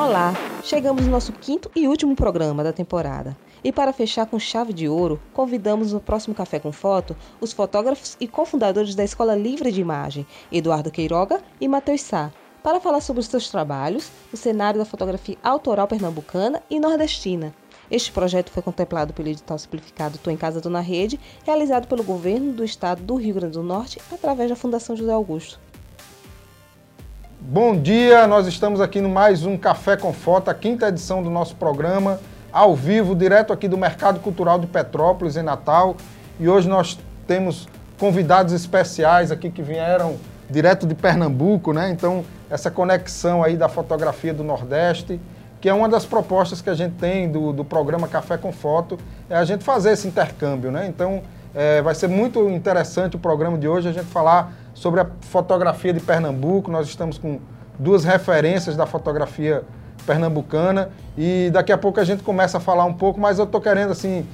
Olá, chegamos no nosso quinto e último programa da temporada. E para fechar com chave de ouro, convidamos no próximo Café com Foto os fotógrafos e cofundadores da Escola Livre de Imagem, Eduardo Queiroga e Matheus Sá, para falar sobre os seus trabalhos, o cenário da fotografia autoral pernambucana e nordestina. Este projeto foi contemplado pelo edital simplificado Tô em Casa, Tô na Rede, realizado pelo governo do estado do Rio Grande do Norte através da Fundação José Augusto. Bom dia, nós estamos aqui no mais um Café com Foto, a quinta edição do nosso programa ao vivo, direto aqui do Mercado Cultural de Petrópolis, em Natal. E hoje nós temos convidados especiais aqui que vieram direto de Pernambuco, né? Então, essa conexão aí da fotografia do Nordeste, que é uma das propostas que a gente tem do, do programa Café com Foto, é a gente fazer esse intercâmbio, né? Então, é, vai ser muito interessante o programa de hoje, a gente falar sobre a fotografia de Pernambuco. Nós estamos com duas referências da fotografia pernambucana e daqui a pouco a gente começa a falar um pouco, mas eu estou querendo assim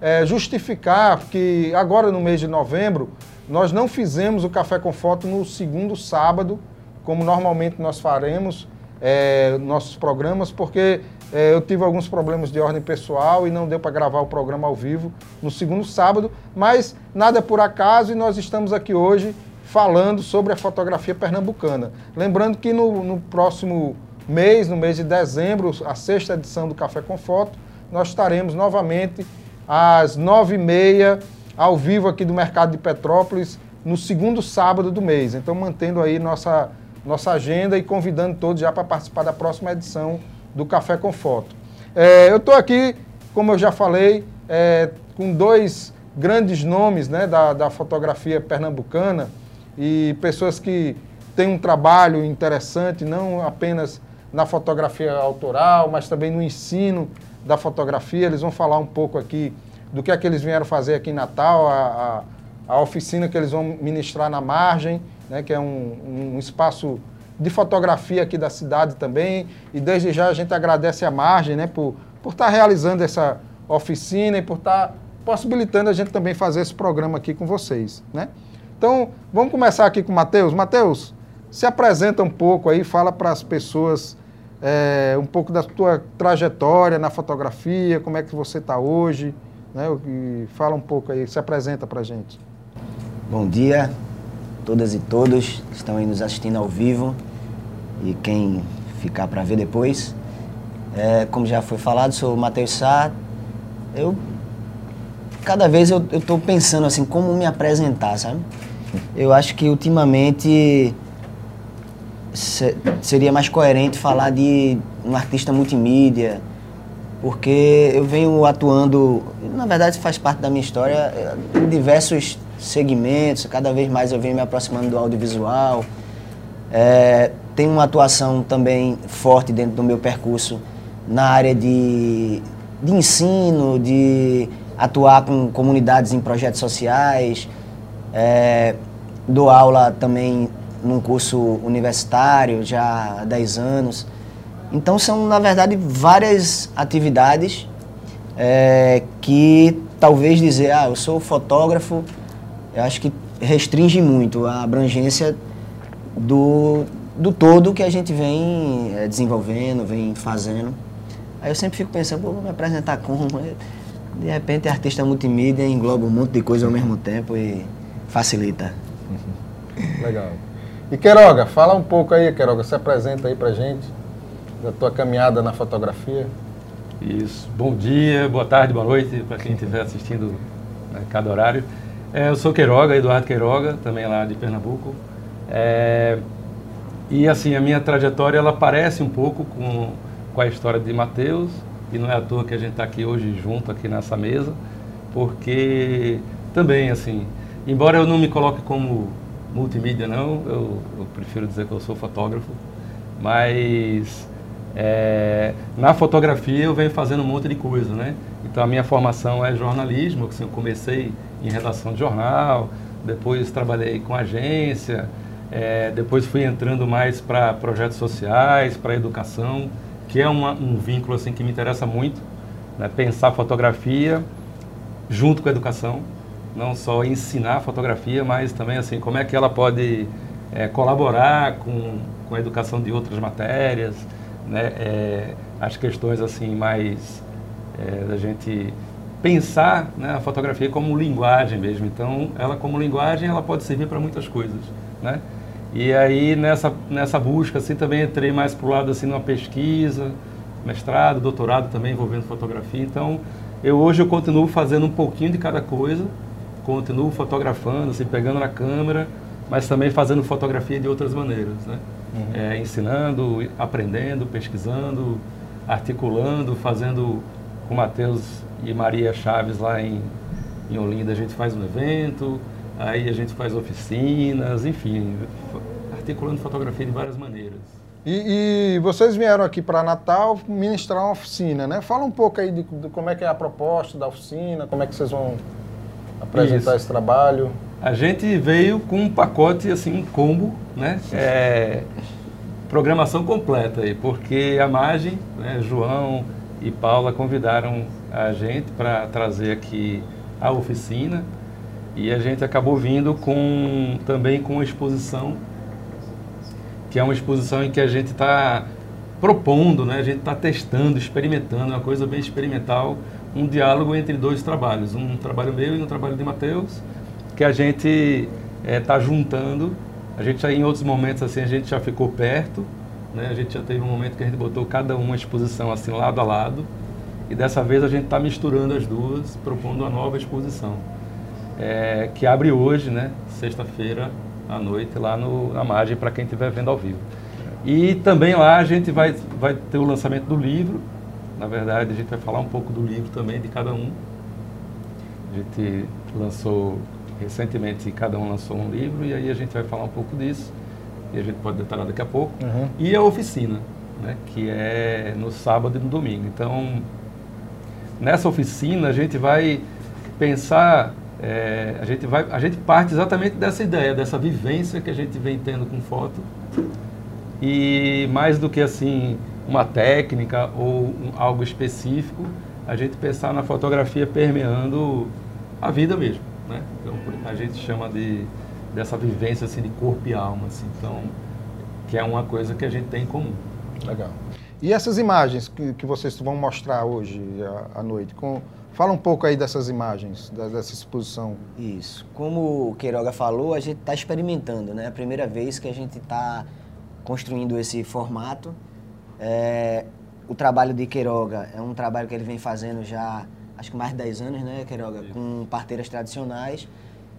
é, justificar que agora no mês de novembro nós não fizemos o Café com Foto no segundo sábado, como normalmente nós faremos é, nossos programas, porque é, eu tive alguns problemas de ordem pessoal e não deu para gravar o programa ao vivo no segundo sábado, mas nada é por acaso e nós estamos aqui hoje falando sobre a fotografia pernambucana. Lembrando que no, no próximo mês, no mês de dezembro, a sexta edição do Café com Foto, nós estaremos novamente às nove e meia, ao vivo aqui do Mercado de Petrópolis, no segundo sábado do mês. Então, mantendo aí nossa, nossa agenda e convidando todos já para participar da próxima edição do Café com Foto. É, eu estou aqui, como eu já falei, é, com dois grandes nomes né, da, da fotografia pernambucana e pessoas que têm um trabalho interessante, não apenas na fotografia autoral, mas também no ensino da fotografia. Eles vão falar um pouco aqui do que é que eles vieram fazer aqui em Natal, a, a, a oficina que eles vão ministrar na margem, né, que é um, um espaço de fotografia aqui da cidade também. E desde já a gente agradece a margem né, por, por estar realizando essa oficina e por estar possibilitando a gente também fazer esse programa aqui com vocês. Né? Então, vamos começar aqui com o Matheus. Matheus, se apresenta um pouco aí, fala para as pessoas é, um pouco da tua trajetória na fotografia, como é que você está hoje, né? Fala um pouco aí, se apresenta para a gente. Bom dia, todas e todos que estão aí nos assistindo ao vivo e quem ficar para ver depois. É, como já foi falado, sou o Matheus Sá. Eu, cada vez eu estou pensando assim, como me apresentar, sabe? Eu acho que ultimamente seria mais coerente falar de um artista multimídia, porque eu venho atuando, na verdade faz parte da minha história, em diversos segmentos, cada vez mais eu venho me aproximando do audiovisual. É, tenho uma atuação também forte dentro do meu percurso na área de, de ensino, de atuar com comunidades em projetos sociais. É, dou aula também num curso universitário já há 10 anos. Então são, na verdade, várias atividades é, que talvez dizer, ah, eu sou fotógrafo, eu acho que restringe muito a abrangência do, do todo que a gente vem é, desenvolvendo, vem fazendo. Aí eu sempre fico pensando, vou me apresentar como? De repente, artista multimídia engloba um monte de coisa ao mesmo tempo e facilita. Legal. E Queiroga, fala um pouco aí, Queiroga, se apresenta aí pra gente, da tua caminhada na fotografia. Isso. Bom dia, boa tarde, boa noite para quem estiver assistindo a né, cada horário. É, eu sou Queiroga, Eduardo Queiroga, também lá de Pernambuco. É, e assim, a minha trajetória ela parece um pouco com, com a história de Mateus, e não é à toa que a gente está aqui hoje junto aqui nessa mesa, porque também assim, embora eu não me coloque como multimídia não, eu, eu, prefiro dizer que eu sou fotógrafo, mas é, na fotografia eu venho fazendo um monte de coisa, né? Então a minha formação é jornalismo, assim, eu comecei em redação de jornal, depois trabalhei com agência, é, depois fui entrando mais para projetos sociais, para educação, que é uma, um vínculo assim que me interessa muito, né? pensar fotografia junto com a educação não só ensinar fotografia, mas também assim como é que ela pode é, colaborar com, com a educação de outras matérias, né, é, as questões assim mais é, da gente pensar né, a fotografia como linguagem mesmo. Então, ela como linguagem, ela pode servir para muitas coisas, né? E aí nessa nessa busca assim também entrei mais para o lado assim numa pesquisa, mestrado, doutorado também envolvendo fotografia. Então, eu hoje eu continuo fazendo um pouquinho de cada coisa, continuo fotografando, assim, pegando na câmera, mas também fazendo fotografia de outras maneiras, né? Uhum. É, ensinando, aprendendo, pesquisando, articulando, fazendo com Matheus e Maria Chaves lá em, em Olinda, a gente faz um evento, aí a gente faz oficinas, enfim, articulando fotografia de várias maneiras. E, e vocês vieram aqui para Natal ministrar uma oficina, né? Fala um pouco aí de, de, como é que é a proposta da oficina, como é que vocês vão apresentar Isso. esse trabalho. A gente veio com um pacote, assim, um combo, né? É, programação completa aí, porque a Margem, né, João e Paula convidaram a gente para trazer aqui a oficina e a gente acabou vindo com também com uma exposição que é uma exposição em que a gente está propondo, né? a gente está testando, experimentando, é uma coisa bem experimental, um diálogo entre dois trabalhos, um trabalho meu e um trabalho de Mateus, que a gente está eh, é, juntando. A gente já em outros momentos assim a gente já ficou perto, né? A gente já teve um momento que a gente botou cada uma exposição assim lado a lado e dessa vez a gente está misturando as duas, propondo uma nova exposição é, que abre hoje, né? Sexta-feira à noite lá no, na margem para quem estiver vendo ao vivo. E também lá a gente vai, vai ter o lançamento do livro. Na verdade, a gente vai falar um pouco do livro também de cada um. A gente lançou recentemente, cada um lançou um livro e aí a gente vai falar um pouco disso. E a gente pode detalhar daqui a pouco. Uhum. E a oficina, né, que é no sábado e no domingo. Então, nessa oficina a gente vai pensar é, a, gente vai, a gente parte exatamente dessa ideia, dessa vivência que a gente vem tendo com foto. E mais do que assim uma técnica ou um, algo específico, a gente pensar na fotografia permeando a vida mesmo. Né? Então, a gente chama de, dessa vivência assim, de corpo e alma. Assim, então, que é uma coisa que a gente tem em comum. Legal. E essas imagens que, que vocês vão mostrar hoje à, à noite, com, Fala um pouco aí dessas imagens, dessa exposição. Isso. Como o Queiroga falou, a gente está experimentando, né? É a primeira vez que a gente está construindo esse formato. É, o trabalho de Queiroga é um trabalho que ele vem fazendo já, acho que mais de 10 anos, né, Queiroga? Com parteiras tradicionais.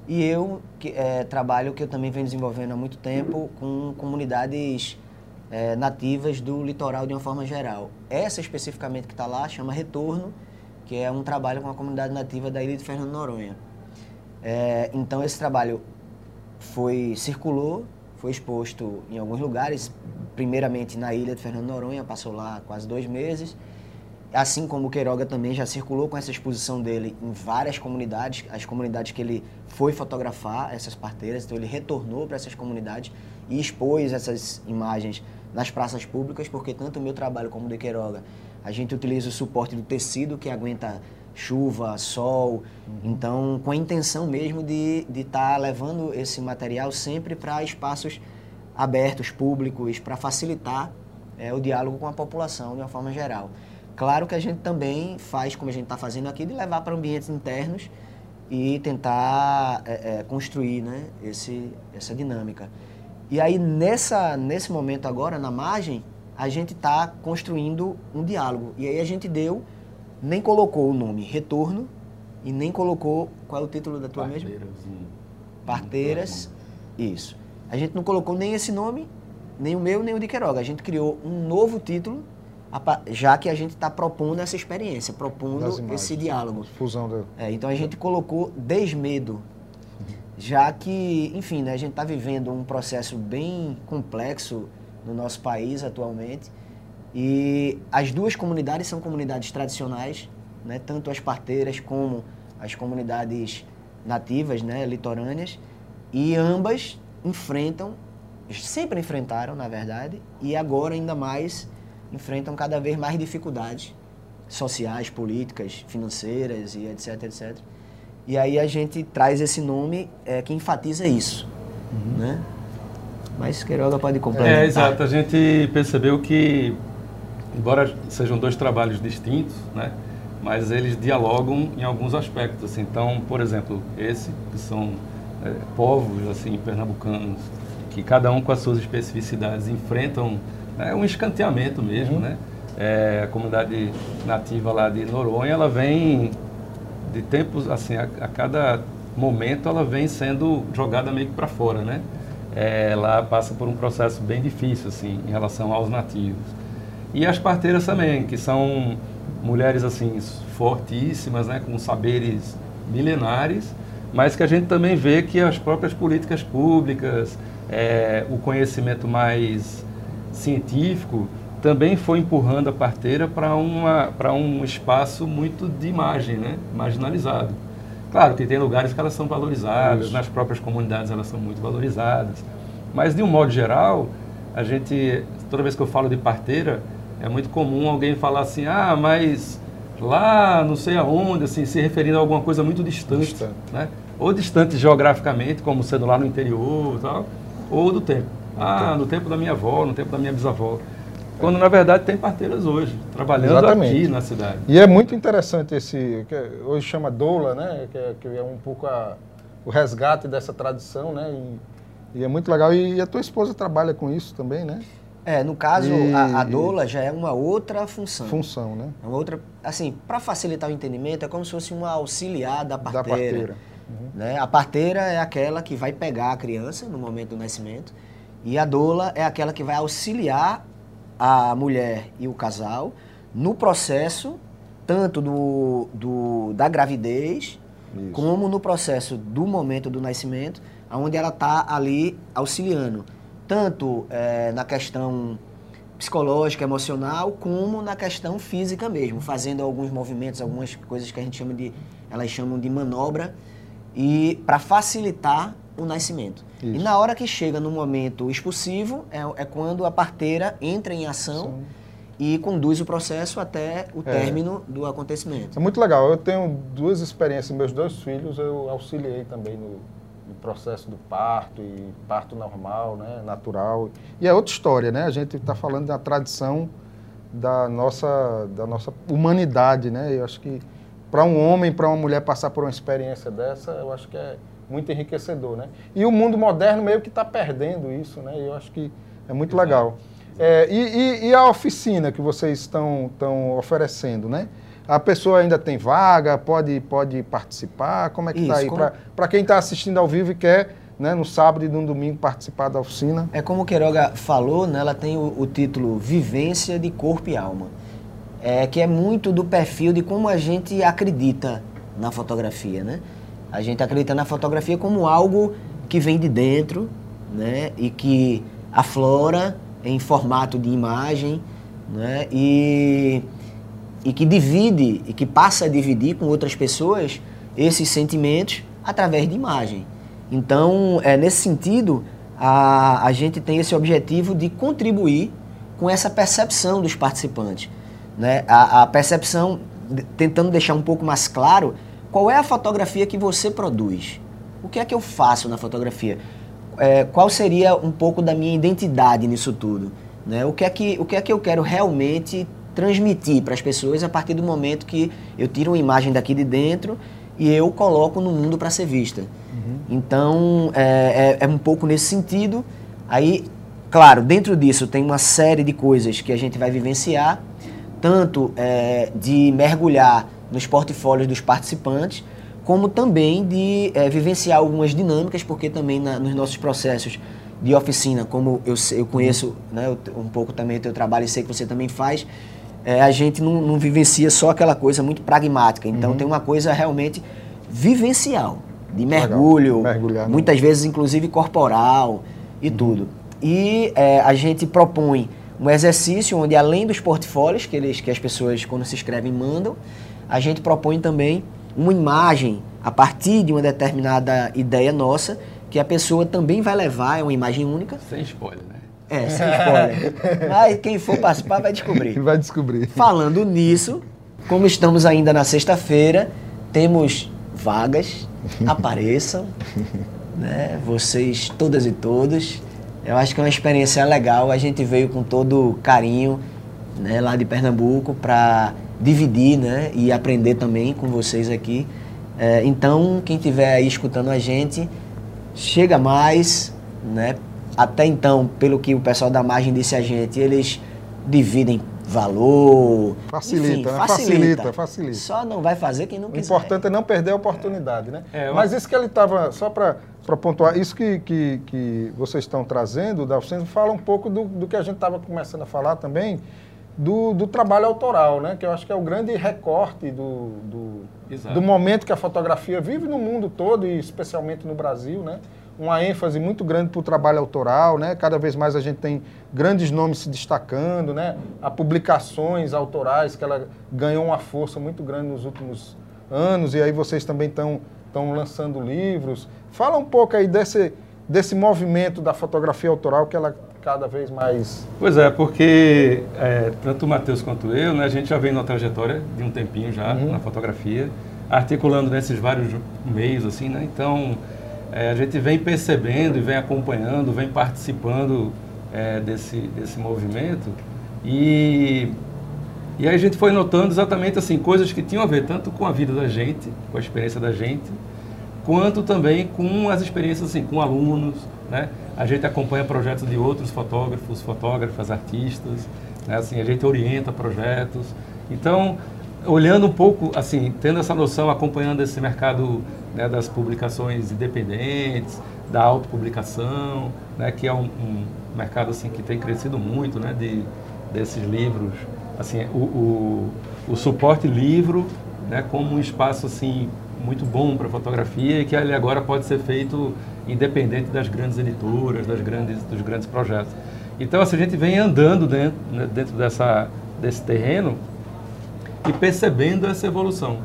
E eu que, é, trabalho que eu também venho desenvolvendo há muito tempo com comunidades é, nativas do litoral de uma forma geral. Essa especificamente que está lá chama Retorno que é um trabalho com a comunidade nativa da ilha de Fernando Noronha. É, então esse trabalho foi circulou, foi exposto em alguns lugares, primeiramente na ilha de Fernando Noronha, passou lá quase dois meses. Assim como o Queiroga também já circulou com essa exposição dele em várias comunidades, as comunidades que ele foi fotografar, essas parteiras, então ele retornou para essas comunidades e expôs essas imagens nas praças públicas, porque tanto o meu trabalho como o de Queiroga a gente utiliza o suporte do tecido que aguenta chuva, sol. Uhum. Então, com a intenção mesmo de estar tá levando esse material sempre para espaços abertos, públicos, para facilitar é, o diálogo com a população de uma forma geral. Claro que a gente também faz, como a gente está fazendo aqui, de levar para ambientes internos e tentar é, é, construir né, esse, essa dinâmica. E aí, nessa, nesse momento agora, na margem, a gente está construindo um diálogo. E aí a gente deu, nem colocou o nome Retorno e nem colocou. Qual é o título da tua Parteiras mesma? Parteiras. Isso. A gente não colocou nem esse nome, nem o meu, nem o de Queiroga. A gente criou um novo título, já que a gente está propondo essa experiência, propondo esse diálogo. Fusão do... é, então a gente colocou Desmedo, já que, enfim, né, a gente está vivendo um processo bem complexo no nosso país atualmente. E as duas comunidades são comunidades tradicionais, né? tanto as parteiras como as comunidades nativas, né? litorâneas, e ambas enfrentam, sempre enfrentaram, na verdade, e agora ainda mais enfrentam cada vez mais dificuldades sociais, políticas, financeiras e etc, etc. E aí a gente traz esse nome é, que enfatiza isso, uhum. né? Mas Queiroga pode complementar. É, exato. A gente percebeu que embora sejam dois trabalhos distintos, né? mas eles dialogam em alguns aspectos. Assim. Então, por exemplo, esse, que são é, povos assim, pernambucanos, que cada um com as suas especificidades enfrentam é, um escanteamento mesmo, uhum. né? É, a comunidade nativa lá de Noronha, ela vem de tempos, assim, a, a cada momento ela vem sendo jogada meio que para fora, né? É, ela passa por um processo bem difícil, assim, em relação aos nativos. E as parteiras também, que são mulheres assim fortíssimas, né, com saberes milenares, mas que a gente também vê que as próprias políticas públicas, é, o conhecimento mais científico também foi empurrando a parteira para um espaço muito de imagem, né, marginalizado. Claro que tem lugares que elas são valorizadas, Isso. nas próprias comunidades elas são muito valorizadas, mas de um modo geral, a gente, toda vez que eu falo de parteira, é muito comum alguém falar assim, ah, mas lá não sei aonde, assim, se referindo a alguma coisa muito distante, distante. né? Ou distante geograficamente, como sendo lá no interior tal, ou do tempo. Ah, no tempo da minha avó, no tempo da minha bisavó. Quando na verdade tem parteiras hoje, trabalhando Exatamente. aqui na cidade. E é muito interessante esse, que hoje chama doula, né? Que é, que é um pouco a, o resgate dessa tradição, né? E, e, é muito legal. E, e a tua esposa trabalha com isso também, né? É, no caso, e, a, a doula já é uma outra função. Função, né? É uma outra, assim, para facilitar o entendimento, é como se fosse uma auxiliar da parteira. Da parteira. Uhum. Né? A parteira é aquela que vai pegar a criança no momento do nascimento e a doula é aquela que vai auxiliar a mulher e o casal no processo tanto do, do da gravidez Isso. como no processo do momento do nascimento, onde ela está ali auxiliando tanto é, na questão psicológica, emocional, como na questão física mesmo, fazendo alguns movimentos, algumas coisas que a gente chama de, elas chamam de manobra, e para facilitar o nascimento. Isso. E na hora que chega no momento expulsivo, é, é quando a parteira entra em ação Sim. e conduz o processo até o é. término do acontecimento. É muito legal. Eu tenho duas experiências, meus dois filhos eu auxiliei também no, do processo do parto e parto normal, né, natural. E é outra história, né? A gente está falando da tradição da nossa, da nossa humanidade, né? Eu acho que para um homem, para uma mulher passar por uma experiência dessa, eu acho que é muito enriquecedor, né? E o mundo moderno meio que está perdendo isso, né? E eu acho que é muito Exato. legal. É, e, e, e, a oficina que vocês estão, estão oferecendo, né? A pessoa ainda tem vaga, pode, pode participar? Como é que está aí? Como... Para quem está assistindo ao vivo e quer, né, no sábado e no domingo, participar da oficina. É como o Queiroga falou, né, ela tem o, o título Vivência de Corpo e Alma. É, que é muito do perfil de como a gente acredita na fotografia, né? A gente acredita na fotografia como algo que vem de dentro, né? E que aflora em formato de imagem, né? E e que divide e que passa a dividir com outras pessoas esses sentimentos através de imagem. Então, é, nesse sentido, a, a gente tem esse objetivo de contribuir com essa percepção dos participantes. Né? A, a percepção, tentando deixar um pouco mais claro qual é a fotografia que você produz. O que é que eu faço na fotografia? É, qual seria um pouco da minha identidade nisso tudo? Né? O, que é que, o que é que eu quero realmente transmitir para as pessoas a partir do momento que eu tiro uma imagem daqui de dentro e eu coloco no mundo para ser vista. Uhum. Então, é, é, é, um pouco nesse sentido. Aí, claro, dentro disso tem uma série de coisas que a gente vai vivenciar, tanto é, de mergulhar nos portfólios dos participantes, como também de é, vivenciar algumas dinâmicas, porque também na, nos nossos processos de oficina, como eu, eu conheço né, um pouco também o teu trabalho e sei que você também faz, é, a gente não, não, vivencia só aquela coisa muito pragmática. Então uhum. tem uma coisa realmente vivencial, de mergulho, Mergulhar, muitas vezes inclusive corporal e uhum. tudo. E é, a gente propõe um exercício onde além dos portfólios que, eles, que as pessoas quando se inscrevem mandam, a gente propõe também uma imagem a partir de uma determinada ideia nossa que a pessoa também vai levar, é uma imagem única. Sem spoiler, né? É, sem spoiler. Mas quem for participar vai descobrir. Vai descobrir. Falando nisso, como estamos ainda na sexta-feira, temos vagas, apareçam, né? Vocês todas e todos. Eu acho que é uma experiência legal. A gente veio com todo carinho né, lá de Pernambuco, para dividir né, e aprender também com vocês aqui. É, então, quem estiver aí escutando a gente, chega mais, né? Até então, pelo que o pessoal da margem disse a gente, eles dividem valor. Facilita, enfim, né? facilita. facilita, facilita. Só não vai fazer quem não O quiser. importante é não perder a oportunidade, né? É, eu- Mas isso que ele estava, só para pontuar, isso que, que, que vocês estão trazendo, Dalcino, fala um pouco do, do que a gente estava começando a falar também, do, do trabalho autoral, né? Que eu acho que é o grande recorte do, do, do momento que a fotografia vive no mundo todo e especialmente no Brasil, né? Uma ênfase muito grande para o trabalho autoral, né? Cada vez mais a gente tem grandes nomes se destacando, né? Há publicações autorais que ela ganhou uma força muito grande nos últimos anos e aí vocês também estão estão lançando livros. Fala um pouco aí desse desse movimento da fotografia autoral que ela cada vez mais Pois é, porque é, tanto o Matheus quanto eu, né, a gente já vem numa trajetória de um tempinho já Uhum. na fotografia, articulando nesses vários meios, assim, né? Então, é, a gente vem percebendo e vem acompanhando, vem participando é, desse, desse movimento e, e a gente foi notando exatamente assim, coisas que tinham a ver tanto com a vida da gente, com a experiência da gente, quanto também com as experiências assim, com alunos, né? A gente acompanha projetos de outros fotógrafos, fotógrafas, artistas, né? Assim, a gente orienta projetos. Então, olhando um pouco, assim, tendo essa noção, acompanhando esse mercado né, das publicações independentes, da autopublicação, né, que é um, um mercado assim que tem crescido muito, né, de desses livros, assim, o, o, o suporte livro, né, como um espaço assim muito bom para fotografia e que ele agora pode ser feito independente das grandes editoras, das grandes dos grandes projetos. Então, assim, a gente vem andando dentro, né, dentro dessa desse terreno e percebendo essa evolução.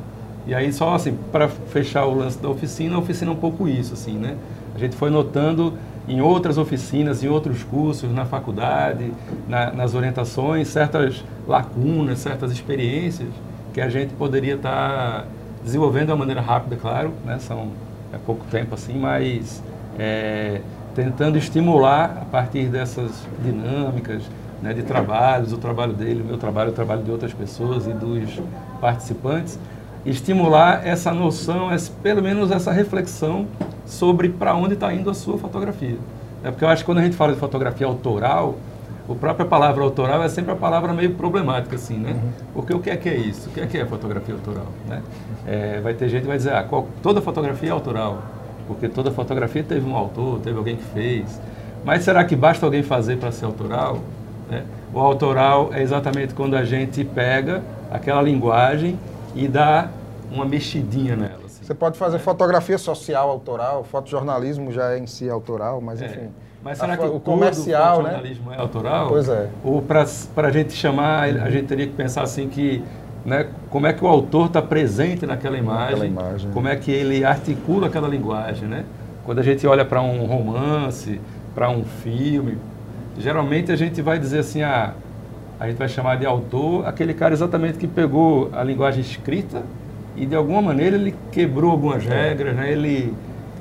E aí só assim, para fechar o lance da oficina, a oficina é um pouco isso, assim, né? A gente foi notando em outras oficinas, em outros cursos, na faculdade, na, nas orientações, certas lacunas, certas experiências que a gente poderia estar desenvolvendo de uma maneira rápida, claro, né? São é pouco tempo assim, mas é, tentando estimular a partir dessas dinâmicas né, de trabalhos, o trabalho dele, o meu trabalho, o trabalho de outras pessoas e dos participantes, estimular essa noção, esse, pelo menos essa reflexão sobre para onde está indo a sua fotografia. É porque eu acho que quando a gente fala de fotografia autoral, a própria palavra autoral é sempre a palavra meio problemática, assim, né? Porque o que é que é isso? O que é que é fotografia autoral, né? É, vai ter gente que vai dizer, ah, qual- toda fotografia é autoral, porque toda fotografia teve um autor, teve alguém que fez. Mas será que basta alguém fazer para ser autoral? Né? O autoral é exatamente quando a gente pega aquela linguagem e dá uma mexidinha nela. assim. Você pode fazer fotografia social autoral, fotojornalismo já é em si autoral, mas É. enfim. Mas A será que o comercial, né? jornalismo é autoral? Pois é. Ou para a gente chamar, a gente teria que pensar assim que, né, como é que o autor está presente naquela imagem, imagem. como é que ele articula aquela linguagem, né? Quando a gente olha para um romance, para um filme, geralmente a gente vai dizer assim, ah, a gente vai chamar de autor aquele cara exatamente que pegou a linguagem escrita e de alguma maneira ele quebrou algumas regras, né? Ele,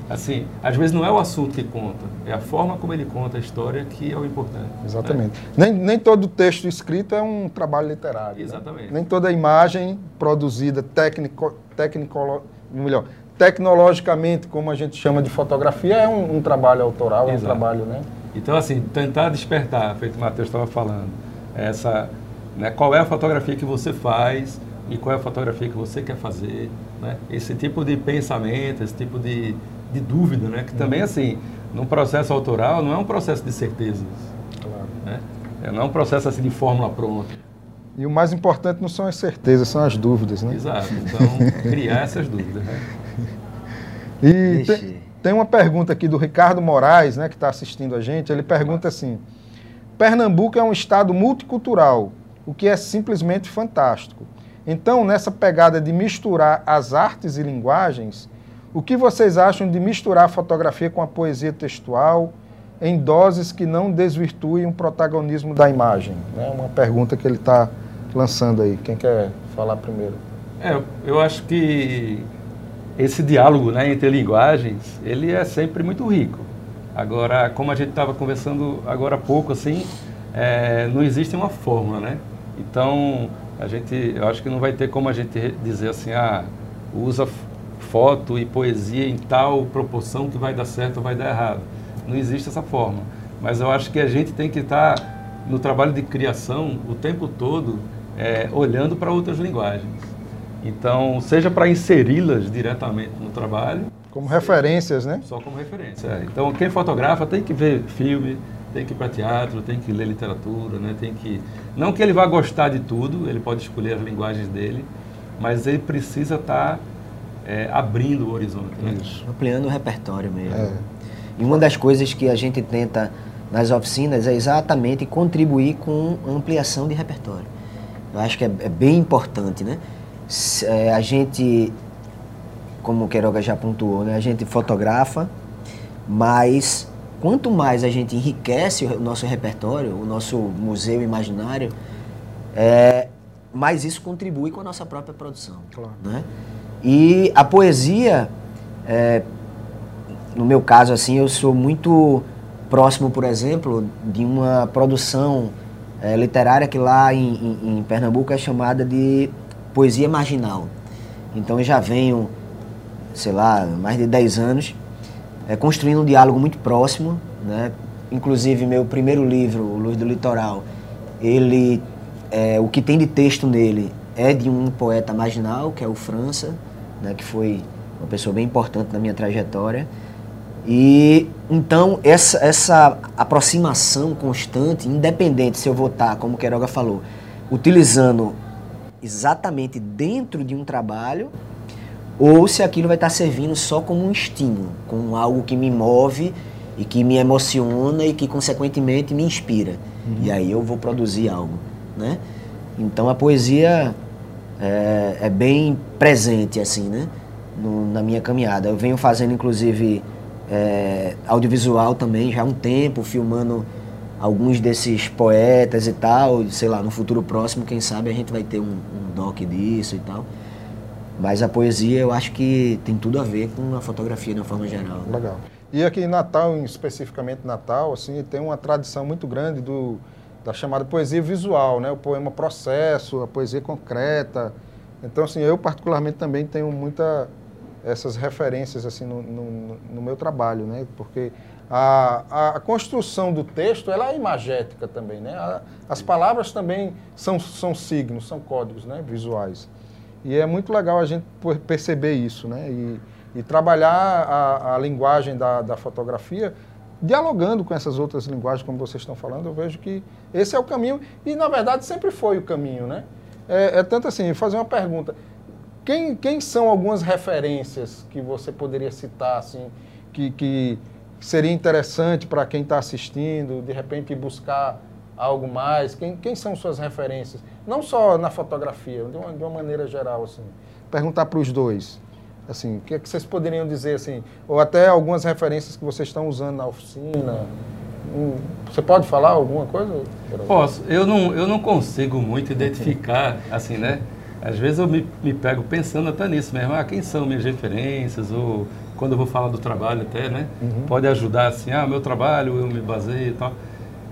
assim, às vezes não é o assunto que conta, é a forma como ele conta a história que é o importante. né? Exatamente. Nem, nem todo texto escrito é um trabalho literário. né? Exatamente. Nem toda imagem produzida técnico, técnico, melhor, tecnologicamente, como a gente chama de fotografia, é um, um trabalho autoral, é um Exato. trabalho, né? Então, assim, tentar despertar, feito o Matheus estava falando, essa, né, qual é a fotografia que você faz e qual é a fotografia que você quer fazer, né? Esse tipo de pensamento, esse tipo de, de dúvida, né? Que também, assim, num processo autoral não é um processo de certezas, Claro. né? É, não é um processo assim de fórmula pronta. E o mais importante não são as certezas, são as dúvidas, né? Exato. Então, criar essas dúvidas, né? E tem, tem uma pergunta aqui do Ricardo Moraes, né, que está assistindo a gente. Ele pergunta assim: Pernambuco é um estado multicultural, o que é simplesmente fantástico. Então, nessa pegada de misturar as artes e linguagens, o que vocês acham de misturar a fotografia com a poesia textual em doses que não desvirtuem o protagonismo da imagem? É uma pergunta que ele está lançando aí. Quem quer falar primeiro? É, eu acho que esse diálogo né, entre linguagens, ele é sempre muito rico. Agora, como a gente estava conversando agora há pouco, assim, é, não existe uma fórmula, né? Então, a gente, eu acho que não vai ter como a gente dizer assim, ah, usa foto e poesia em tal proporção que vai dar certo ou vai dar errado. Não existe essa forma. Mas eu acho que a gente tem que estar no trabalho de criação o tempo todo é, olhando para outras linguagens. Então, seja para inseri-las diretamente no trabalho. Como referências, né? Só como referência. É. Então, quem fotografa tem que ver filme, tem que ir para teatro, tem que ler literatura, né? Tem que não que ele vá gostar de tudo, ele pode escolher as linguagens dele, mas ele precisa estar tá, é, abrindo o horizonte, né? Isso. ampliando o repertório mesmo. É. E uma das coisas que a gente tenta nas oficinas é exatamente contribuir com ampliação de repertório. Eu acho que é, é bem importante, né? É, a gente, como o Queiroga já pontuou, né? A gente fotografa, mas quanto mais a gente enriquece o nosso repertório, o nosso museu imaginário, é, mais isso contribui com a nossa própria produção. Claro. Né? E a poesia, é, no meu caso, assim, eu sou muito próximo, por exemplo, de uma produção é, literária que lá em, em, em, Pernambuco é chamada de poesia marginal. Então eu já venho, sei lá, mais de 10 anos é, construindo um diálogo muito próximo, né? Inclusive meu primeiro livro, Luz do Litoral, ele, é, o que tem de texto nele é de um poeta marginal, que é o França, né? Que foi uma pessoa bem importante na minha trajetória. E então essa, essa aproximação constante, independente se eu vou estar, como o falou, utilizando exatamente dentro de um trabalho ou se aquilo vai estar servindo só como um estímulo, como algo que me move e que me emociona e que consequentemente me inspira. Uhum. E aí eu vou produzir algo, né? Então a poesia é, é bem presente assim, né? No, na minha caminhada. Eu venho fazendo inclusive é, audiovisual também já há um tempo, filmando alguns desses poetas e tal. Sei lá, no futuro próximo, quem sabe a gente vai ter um, um doc disso e tal. Mas a poesia eu acho que tem tudo a ver com a fotografia de uma forma geral. Legal. E aqui em Natal, especificamente Natal, assim, tem uma tradição muito grande do, da chamada poesia visual, né? O poema processo, a poesia concreta. Então, assim, eu particularmente também tenho muita essas referências assim no, no, no meu trabalho, né? Porque a, a, construção do texto ela é imagética também, né? A, as palavras também são, são signos, são códigos, né? Visuais. E é muito legal a gente perceber isso, né? E, e trabalhar a, a linguagem da, da, fotografia dialogando com essas outras linguagens, como vocês estão falando, eu vejo que esse é o caminho, e na verdade sempre foi o caminho, né? É, é tanto assim, fazer uma pergunta, quem, quem são algumas referências que você poderia citar, assim, que, que seria interessante para quem está assistindo, de repente buscar algo mais? Quem, quem são suas referências? Não só na fotografia, de uma, de uma maneira geral, assim. Perguntar para os dois, assim, o que, é que vocês poderiam dizer, assim, ou até algumas referências que vocês estão usando na oficina. Hum, você pode falar alguma coisa? Posso. Eu não, eu não consigo muito identificar, assim, né? Às vezes eu me, me pego pensando até nisso mesmo. Ah, quem são minhas referências? Ou quando eu vou falar do trabalho até, né? Uhum. Pode ajudar, assim, ah, meu trabalho, eu me baseio e tal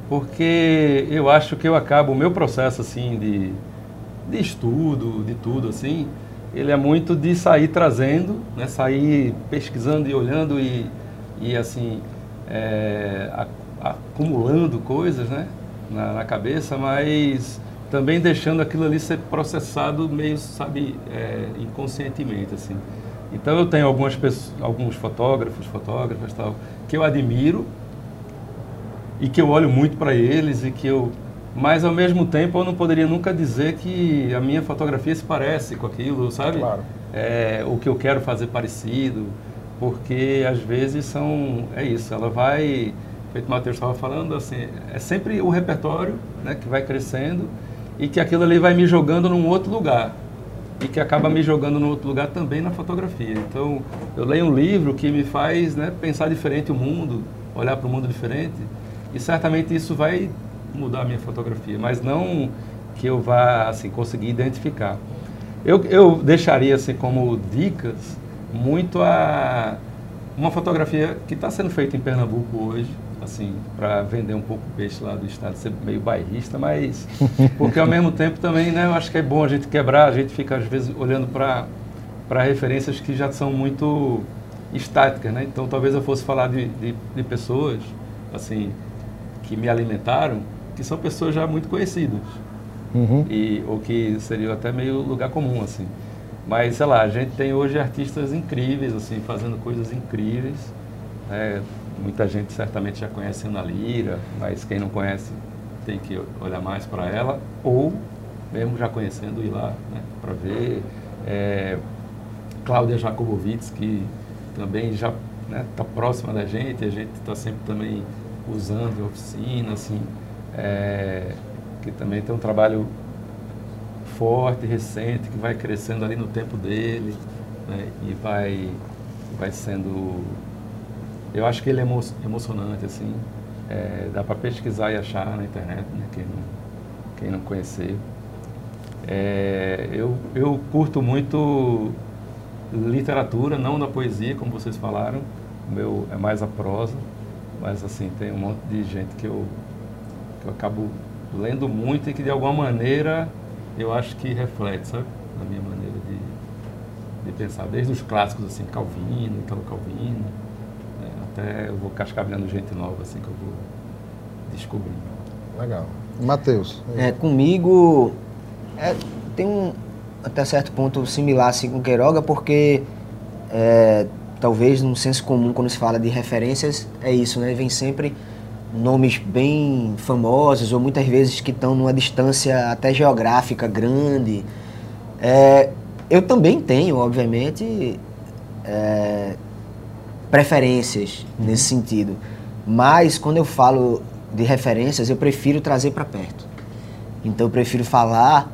porque eu acho que eu acabo o meu processo assim de, de estudo, de tudo assim, ele é muito de sair trazendo, né, sair pesquisando e olhando e, e assim é, acumulando coisas, né, na, na, cabeça, mas também deixando aquilo ali ser processado meio, sabe, é, inconscientemente assim. Então eu tenho algumas pessoas, alguns fotógrafos, fotógrafas tal, que eu admiro e que eu olho muito para eles e que eu mas ao mesmo tempo eu não poderia nunca dizer que a minha fotografia se parece com aquilo, sabe? Claro. É, o que eu quero fazer parecido, porque às vezes são é isso, ela vai, feito o Matheus estava falando, assim, é sempre o repertório, né, que vai crescendo e que aquilo ali vai me jogando num outro lugar e que acaba me jogando num outro lugar também na fotografia. Então eu leio um livro que me faz, né, pensar diferente o mundo, olhar para o mundo diferente e certamente isso vai mudar a minha fotografia, mas não que eu vá assim conseguir identificar. Eu, eu deixaria assim como dicas muito a uma fotografia que está sendo feita em Pernambuco hoje, assim, para vender um pouco o peixe lá do estado, ser meio bairrista, mas porque ao mesmo tempo também, né, eu acho que é bom a gente quebrar, a gente fica às vezes olhando para para referências que já são muito estáticas, né? Então talvez eu fosse falar de, de, de pessoas, assim, que me alimentaram, que são pessoas já muito conhecidas. Uhum. E, ou que seria até meio lugar comum, assim. Mas, sei lá, a gente tem hoje artistas incríveis, assim, fazendo coisas incríveis. Né? Muita gente certamente já conhece Ana Lira, mas quem não conhece tem que olhar mais para ela. Ou, mesmo já conhecendo, ir lá né, para ver. É, Cláudia Jacobowitz, que também já está né, tá próxima da gente, a gente está sempre também usando a oficina, assim, é, que também tem um trabalho forte, recente, que vai crescendo ali no tempo dele, né, e vai, vai sendo... Eu acho que ele é emo emocionante, assim, é, dá para pesquisar e achar na internet, né, quem, não, quem não conhecer. É, eu, eu curto muito literatura, não da poesia, como vocês falaram. O meu é mais a prosa, mas assim, tem um monte de gente que eu, que eu acabo lendo muito e que de alguma maneira eu acho que reflete, sabe? Na minha maneira de, de pensar. Desde os clássicos, assim, Calvino, Italo Calvino? Até eu vou cascavelhando gente nova, assim, que eu vou descobrindo. Legal. Matheus. É, comigo é, tem um, até certo ponto similar assim, com Queiroga, porque é, talvez no senso comum, quando se fala de referências, é isso, né? Vem sempre nomes bem famosos ou muitas vezes que estão numa distância até geográfica grande. É, eu também tenho, obviamente, é, preferências uhum. nesse sentido, mas quando eu falo de referências, eu prefiro trazer para perto. Então eu prefiro falar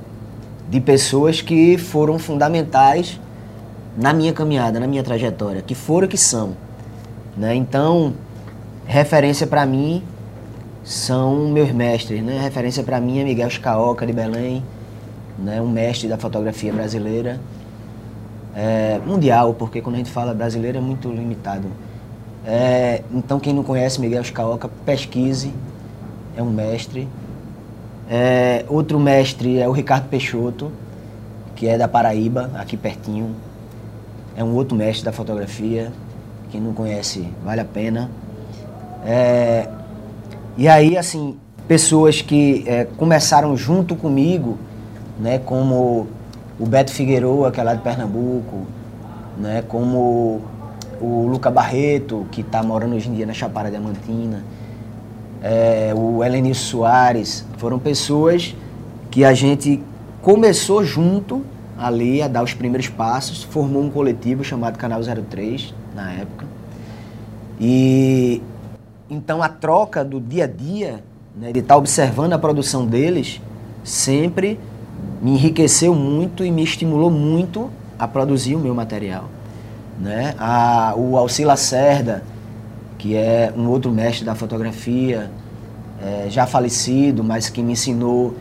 de pessoas que foram fundamentais na minha caminhada, na minha trajetória, que foram que são. Né? Então, referência para mim são meus mestres. Né? Referência para mim é Miguel Scaoca, de Belém, né? um mestre da fotografia brasileira. É, mundial, porque quando a gente fala brasileiro é muito limitado. É, então, quem não conhece Miguel Scaoca, pesquise, é um mestre. É, outro mestre é o Ricardo Peixoto, que é da Paraíba, aqui pertinho. É um outro mestre da fotografia. Quem não conhece, vale a pena. É, e aí, assim, pessoas que é, começaram junto comigo, né, como o Beto Figueiredo, que é lá de Pernambuco, né, como o Luca Barreto, que está morando hoje em dia na Chapada Diamantina é, o Helenilson Soares, foram pessoas que a gente começou junto ali a dar os primeiros passos, formou um coletivo chamado Canal 03 na época. E então a troca do dia a dia, né, de estar observando a produção deles, sempre me enriqueceu muito e me estimulou muito a produzir o meu material. Né? A, o Alci Lacerda, que é um outro mestre da fotografia, é, já falecido, mas que me ensinou,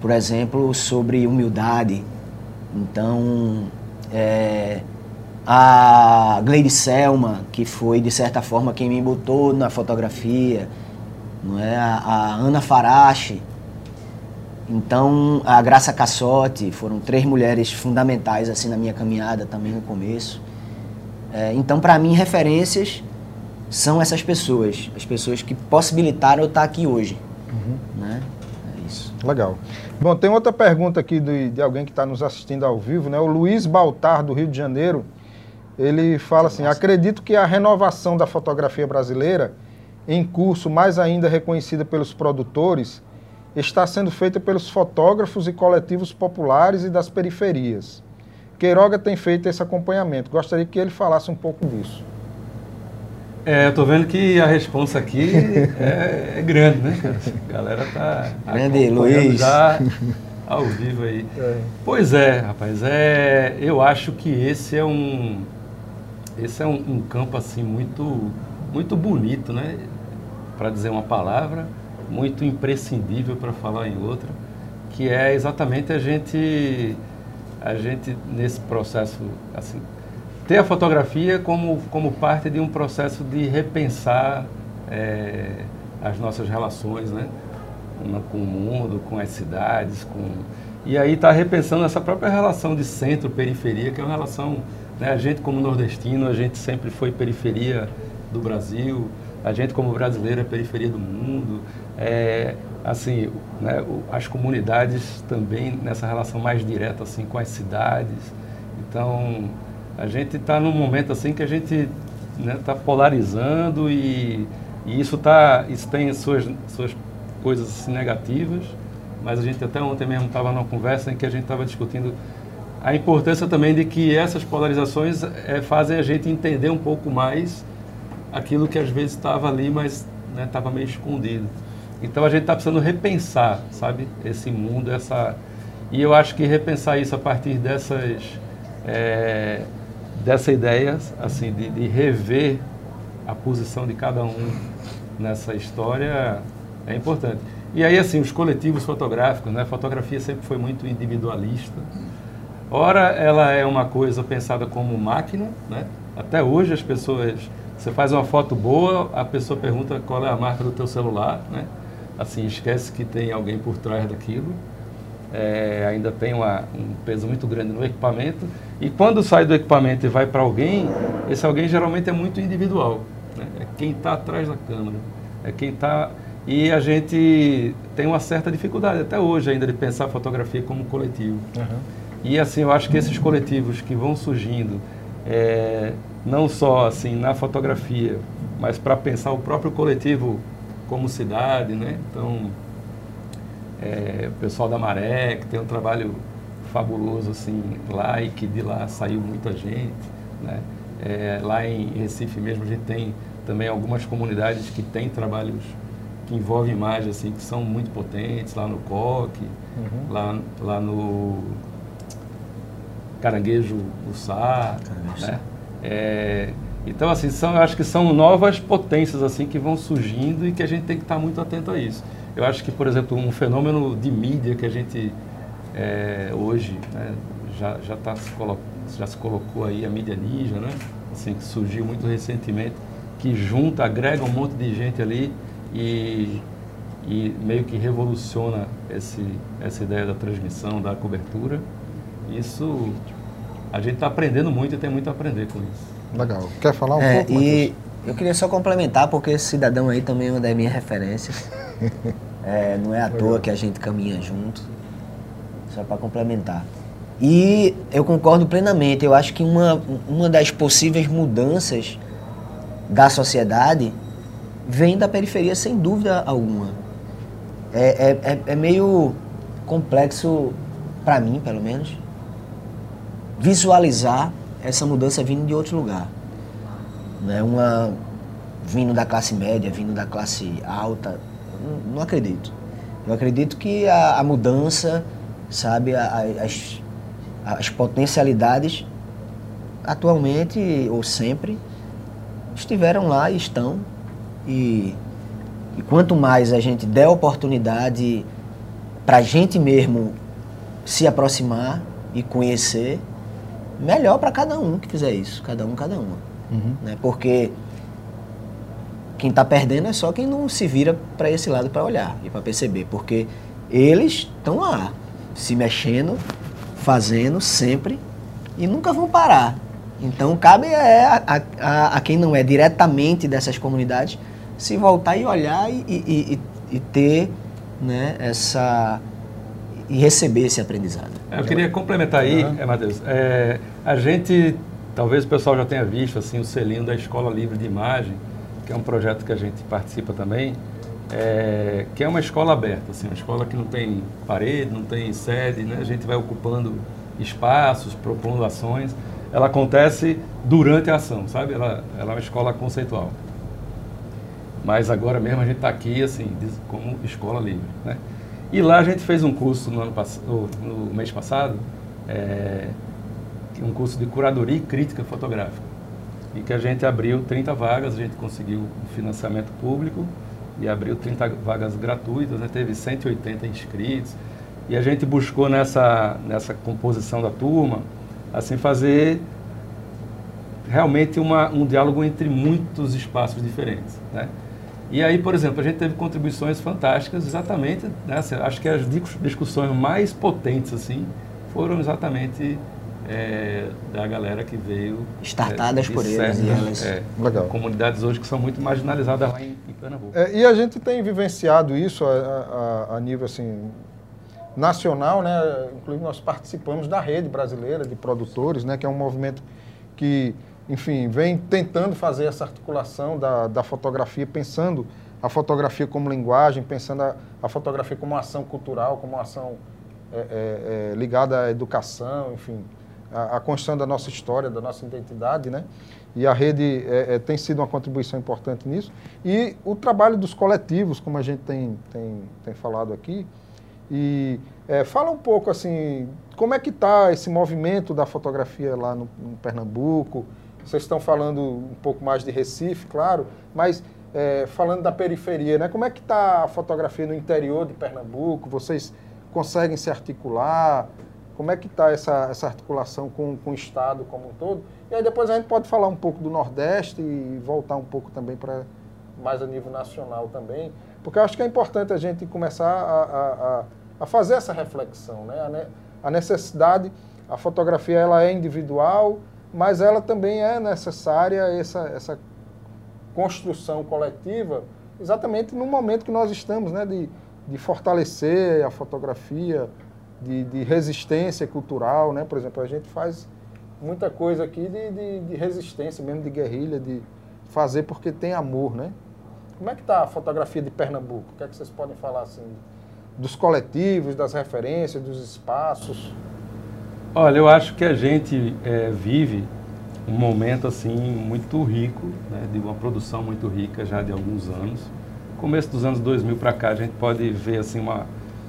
por exemplo, sobre humildade. Então, é, a Gleide Selma, que foi, de certa forma, quem me botou na fotografia, não é? a, a Ana Farache, então, a Graça Cassotti, foram três mulheres fundamentais assim na minha caminhada também no começo. É, então, para mim, referências são essas pessoas, as pessoas que possibilitaram eu estar aqui hoje. Uhum. Né? É isso. Legal. Bom, tem outra pergunta aqui de, de alguém que está nos assistindo ao vivo, né? O Luiz Baltar, do Rio de Janeiro. Ele fala assim: acredito que a renovação da fotografia brasileira, em curso mais ainda reconhecida pelos produtores, está sendo feita pelos fotógrafos e coletivos populares e das periferias. Queiroga tem feito esse acompanhamento. Gostaria que ele falasse um pouco disso. É, eu tô vendo que a resposta aqui é, é, grande, né, cara? A galera tá grande Luiz. já ao vivo aí. É. Pois é, rapaz, é, eu acho que esse é um esse é um, um campo assim muito muito bonito, né? Para dizer uma palavra, muito imprescindível para falar em outra, que é exatamente a gente a gente nesse processo assim ter a fotografia como, como parte de um processo de repensar é, as nossas relações, né? com o mundo, com as cidades, com e aí está repensando essa própria relação de centro-periferia, que é uma relação, né, a gente como nordestino, a gente sempre foi periferia do Brasil, a gente como brasileiro é periferia do mundo, é, assim, né, as comunidades também nessa relação mais direta assim com as cidades. Então, a gente está num momento assim que a gente está né, tá polarizando e, e, isso tá, isso tem suas suas coisas assim, negativas, mas a gente até ontem mesmo estava numa conversa em que a gente estava discutindo a importância também de que essas polarizações é, fazem a gente entender um pouco mais aquilo que às vezes estava ali, mas estava né, meio escondido. Então a gente está precisando repensar, sabe, esse mundo, essa e eu acho que repensar isso a partir dessas é, dessa ideia, assim, de, de rever a posição de cada um nessa história é importante. E aí, assim, os coletivos fotográficos, né? A fotografia sempre foi muito individualista. Ora, ela é uma coisa pensada como máquina, né? Até hoje as pessoas... Você faz uma foto boa, a pessoa pergunta qual é a marca do teu celular, né? Assim, esquece que tem alguém por trás daquilo. É, ainda tem uma, um peso muito grande no equipamento. E quando sai do equipamento e vai para alguém, esse alguém geralmente é muito individual. Né? É quem está atrás da câmera, é quem está e a gente tem uma certa dificuldade até hoje ainda de pensar a fotografia como coletivo. Uhum. E assim, eu acho que esses coletivos que vão surgindo, é, não só assim na fotografia, mas para pensar o próprio coletivo como cidade, né? Então, é, o pessoal da Maré, que tem um trabalho fabuloso assim lá e que de lá saiu muita gente, né? É, lá em Recife mesmo a gente tem também algumas comunidades que têm trabalhos que envolve imagens assim, que são muito potentes, lá no coque, uhum. lá, lá no caranguejo Ussá, né? É, então, assim, são, eu acho que são novas potências assim que vão surgindo e que a gente tem que estar muito atento a isso. Eu acho que, por exemplo, um fenômeno de mídia que a gente é, hoje né, já, já, tá se já se colocou aí, a mídia ninja, né? Assim, que surgiu muito recentemente, que junta, agrega um monte de gente ali e, e meio que revoluciona esse, essa ideia da transmissão, da cobertura. Isso a gente está aprendendo muito e tem muito a aprender com isso. Legal. Quer falar um é, pouco? E eu queria só complementar, porque esse cidadão aí também é uma das minhas referências. é, não é à toa que a gente caminha junto. Só para complementar. E eu concordo plenamente. Eu acho que uma, uma das possíveis mudanças da sociedade vem da periferia sem dúvida alguma. É, é, é, é meio complexo, para mim pelo menos, visualizar essa mudança vindo de outro lugar. Né? Uma vindo da classe média, vindo da classe alta, não, não acredito. Eu acredito que a, a mudança, sabe, a, as, as potencialidades atualmente ou sempre estiveram lá e estão e, e quanto mais a gente der oportunidade para a gente mesmo se aproximar e conhecer, melhor para cada um que fizer isso, cada um, cada uma. Uhum. Né? Porque quem está perdendo é só quem não se vira para esse lado para olhar e para perceber, porque eles estão lá, se mexendo, fazendo sempre e nunca vão parar. Então cabe é a, a, a, quem não é diretamente dessas comunidades se voltar e olhar e, e, e, e ter né, essa e receber esse aprendizado. Eu queria complementar aí, uhum. é, Matheus. É, a gente, talvez o pessoal já tenha visto assim o selinho da Escola Livre de Imagem, que é um projeto que a gente participa também, é, que é uma escola aberta, assim, uma escola que não tem parede, não tem sede, né? A gente vai ocupando espaços, propondo ações. Ela acontece durante a ação, sabe? Ela, ela é uma escola conceitual. Mas agora mesmo a gente está aqui, assim, como escola livre, né? E lá a gente fez um curso no, ano no mês passado, é, um curso de curadoria e crítica fotográfica. E que a gente abriu 30 vagas, a gente conseguiu um financiamento público e abriu 30 vagas gratuitas, né? teve 180 inscritos. E a gente buscou nessa, nessa composição da turma, assim, fazer realmente uma, um diálogo entre muitos espaços diferentes, né? E aí, por exemplo, a gente teve contribuições fantásticas, exatamente, né, assim, acho que as discussões mais potentes assim foram exatamente é, da galera que veio startadas é, por eles e elas é, Legal. comunidades hoje que são muito marginalizadas lá em, em Pernambuco. É, e a gente tem vivenciado isso a, a, a, nível assim nacional, né? Inclusive nós participamos da rede brasileira de produtores, né? Que é um movimento que enfim, vem tentando fazer essa articulação da, da fotografia, pensando a fotografia como linguagem, pensando a, a fotografia como uma ação cultural, como uma ação é, é, é, ligada à educação, enfim, a, a, construção da nossa história, da nossa identidade, né? E a rede é, é, tem sido uma contribuição importante nisso. E o trabalho dos coletivos, como a gente tem, tem, tem falado aqui, e é, fala um pouco assim, como é que está esse movimento da fotografia lá no, no Pernambuco, vocês estão falando um pouco mais de Recife, claro, mas é, falando da periferia, né? Como é que está a fotografia no interior de Pernambuco? Vocês conseguem se articular? Como é que está essa, essa articulação com, com o Estado como um todo? E aí depois a gente pode falar um pouco do Nordeste e voltar um pouco também para mais a nível nacional também, porque eu acho que é importante a gente começar a, a, a fazer essa reflexão, né? A necessidade, a fotografia ela é individual, mas ela também é necessária, essa, essa construção coletiva, exatamente no momento que nós estamos, né, de, de fortalecer a fotografia, de, de resistência cultural, né? Por exemplo, a gente faz muita coisa aqui de, de, de, resistência, mesmo de guerrilha, de fazer porque tem amor, né? Como é que está a fotografia de Pernambuco? O que é que vocês podem falar assim dos coletivos, das referências, dos espaços? Olha, eu acho que a gente é, vive um momento assim muito rico, né, de uma produção muito rica já de alguns anos. Começo dos anos 2000 para cá a gente pode ver assim uma,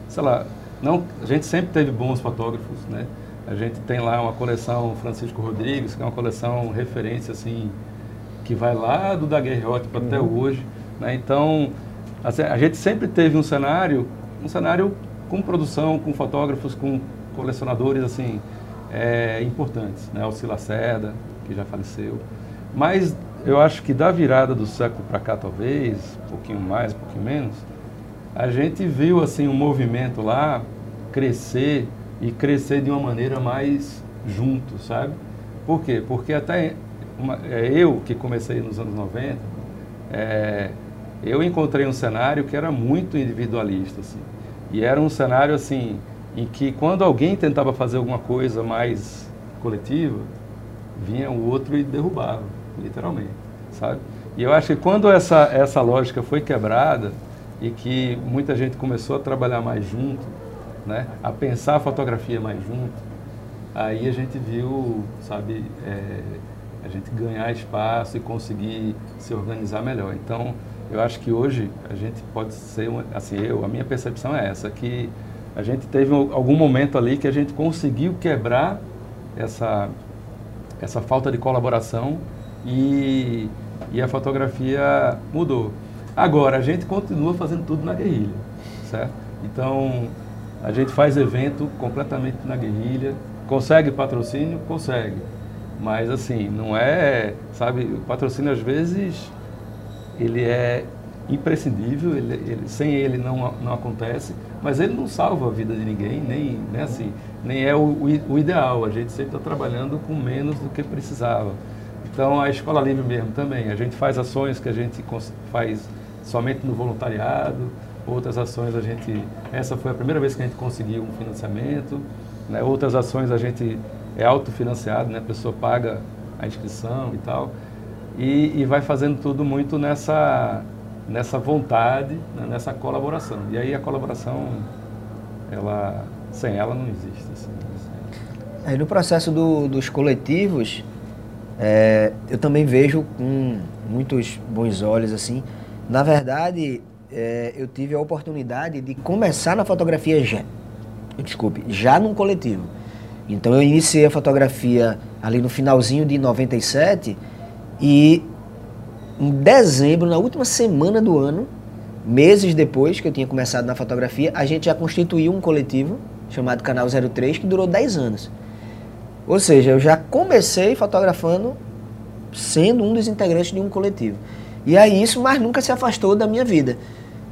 sei lá, não, a gente sempre teve bons fotógrafos, né? A gente tem lá uma coleção Francisco Rodrigues, que é uma coleção referência assim que vai lá do daguerreótipo uhum. até hoje, né? Então, assim, a gente sempre teve um cenário, um cenário com produção, com fotógrafos, com colecionadores assim é, importantes, né? Alci Lacerda, que já faleceu. Mas eu acho que da virada do século para cá, talvez, um pouquinho mais, um pouquinho menos, a gente viu assim um movimento lá crescer e crescer de uma maneira mais junto, sabe? Por quê? Porque até uma, é, eu que comecei nos anos 90, é, eu encontrei um cenário que era muito individualista, assim. E era um cenário assim em que quando alguém tentava fazer alguma coisa mais coletiva, vinha o outro e derrubava, literalmente, sabe? E eu acho que quando essa, essa lógica foi quebrada e que muita gente começou a trabalhar mais junto, né, a pensar a fotografia mais junto, aí a gente viu, sabe, é, a gente ganhar espaço e conseguir se organizar melhor. Então, eu acho que hoje a gente pode ser, assim, eu, a minha percepção é essa, que a gente teve algum momento ali que a gente conseguiu quebrar essa, essa falta de colaboração e, e a fotografia mudou. Agora, a gente continua fazendo tudo na guerrilha, certo? Então, a gente faz evento completamente na guerrilha, consegue patrocínio? Consegue. Mas, assim, não é, sabe, o patrocínio às vezes, ele é imprescindível, ele, ele, sem ele não, não acontece, mas ele não salva a vida de ninguém, nem, né, assim, nem é o, o, ideal. A gente sempre está trabalhando com menos do que precisava. Então, a Escola Livre mesmo também. A gente faz ações que a gente faz somente no voluntariado, outras ações a gente... Essa foi a primeira vez que a gente conseguiu um financiamento, né? outras ações a gente é autofinanciado, né? a pessoa paga a inscrição e tal, e, e vai fazendo tudo muito nessa nessa vontade, né, nessa colaboração. E aí a colaboração, ela, sem ela não existe. Assim, Aí no processo do, dos coletivos, é, eu também vejo com muitos bons olhos assim. Na verdade, é, eu tive a oportunidade de começar na fotografia já, desculpe, já num coletivo. Então eu iniciei a fotografia ali no finalzinho de 97 e em dezembro, na última semana do ano, meses depois que eu tinha começado na fotografia, a gente já constituiu um coletivo chamado Canal 03 que durou 10 anos. Ou seja, eu já comecei fotografando sendo um dos integrantes de um coletivo. E é isso, mas nunca se afastou da minha vida.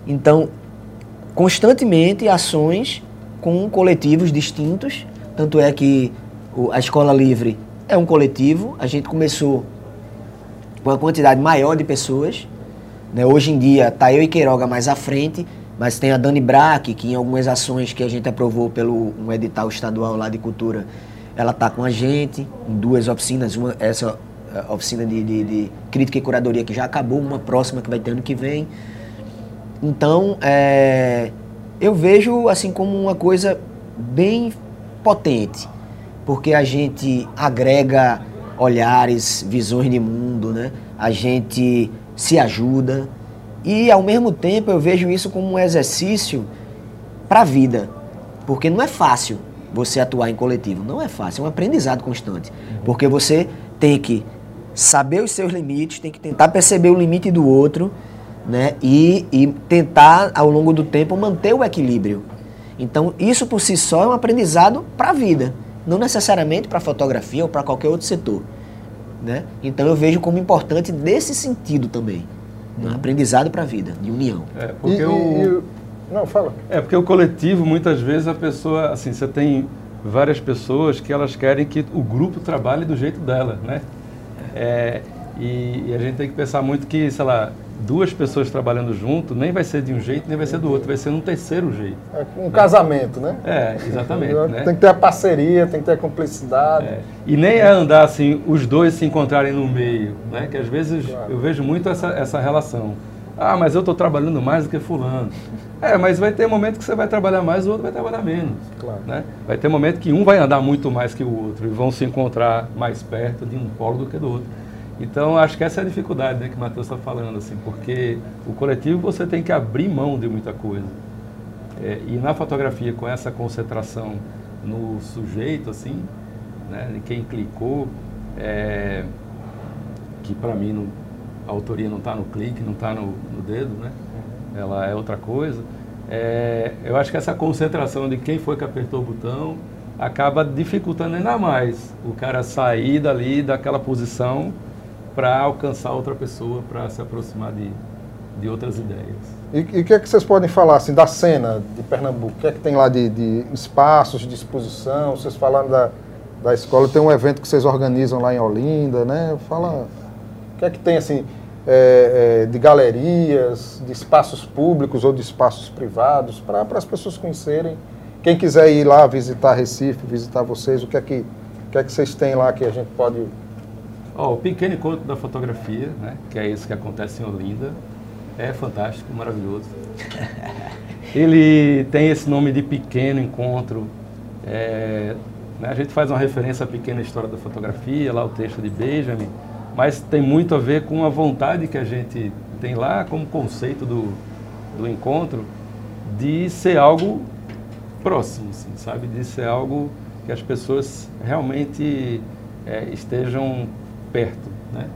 Então, constantemente ações com coletivos distintos. Tanto é que a Escola Livre é um coletivo. A gente começou com uma quantidade maior de pessoas. Né? Hoje em dia está eu e Queiroga mais à frente, mas tem a Dani Braque, que em algumas ações que a gente aprovou pelo um edital estadual lá de cultura, ela está com a gente em duas oficinas. Uma, essa eh, oficina de, de, de, crítica e curadoria que já acabou, uma próxima que vai ter ano que vem. Então, é, eu vejo assim como uma coisa bem potente, porque a gente agrega olhares, visões de mundo, né? A gente se ajuda e ao mesmo tempo eu vejo isso como um exercício para a vida, porque não é fácil você atuar em coletivo, não é fácil, é um aprendizado constante, porque você tem que saber os seus limites, tem que tentar perceber o limite do outro né? E, e tentar, ao longo do tempo, manter o equilíbrio. Então, isso por si só é um aprendizado para a vida, não necessariamente para a fotografia ou para qualquer outro setor. Né? Então, eu vejo como importante nesse sentido também. Um uhum. aprendizado para a vida, de união. É, porque e, o... E, não, fala. É, porque o coletivo, muitas vezes, a pessoa, assim, você tem várias pessoas que elas querem que o grupo trabalhe do jeito dela, né? É, e, e, a gente tem que pensar muito que, sei lá, duas pessoas trabalhando junto, nem vai ser de um jeito, nem vai ser do outro, vai ser num terceiro jeito. É um né? casamento, né? É, exatamente. né? Tem que ter a parceria, tem que ter a cumplicidade. É. E nem é andar assim, os dois se encontrarem no meio, né? Que às vezes claro. eu vejo muito essa, essa relação. Ah, mas eu estou trabalhando mais do que fulano. É, mas vai ter momento que você vai trabalhar mais, o outro vai trabalhar menos. Claro. Né? Vai ter momento que um vai andar muito mais que o outro e vão se encontrar mais perto de um polo do que do outro. Então, acho que essa é a dificuldade né, que o Matheus está falando, assim, porque o coletivo você tem que abrir mão de muita coisa. É, e na fotografia, com essa concentração no sujeito, assim, né, de quem clicou, é, que para mim não, a autoria não está no clique, não está no, no, dedo, né? ela é outra coisa. É, eu acho que essa concentração de quem foi que apertou o botão acaba dificultando ainda mais o cara sair dali daquela posição para alcançar outra pessoa, para se aproximar de, de outras ideias. E o que é que vocês podem falar assim, da cena de Pernambuco? O que é que tem lá de, de espaços de exposição? Vocês falaram da, da escola, tem um evento que vocês organizam lá em Olinda, né? Fala, o que é que tem assim é, é, de galerias, de espaços públicos ou de espaços privados para as pessoas conhecerem? Quem quiser ir lá visitar Recife, visitar vocês, o que é que, o que, é que vocês têm lá que a gente pode Oh, o pequeno encontro da fotografia, né, que é isso que acontece em Olinda, é fantástico, maravilhoso. Ele tem esse nome de pequeno encontro. É, né, a gente faz uma referência à pequena história da fotografia, lá o texto de Benjamin, mas tem muito a ver com a vontade que a gente tem lá como conceito do, do encontro de ser algo próximo, assim, sabe? De ser algo que as pessoas realmente é, estejam perto, né?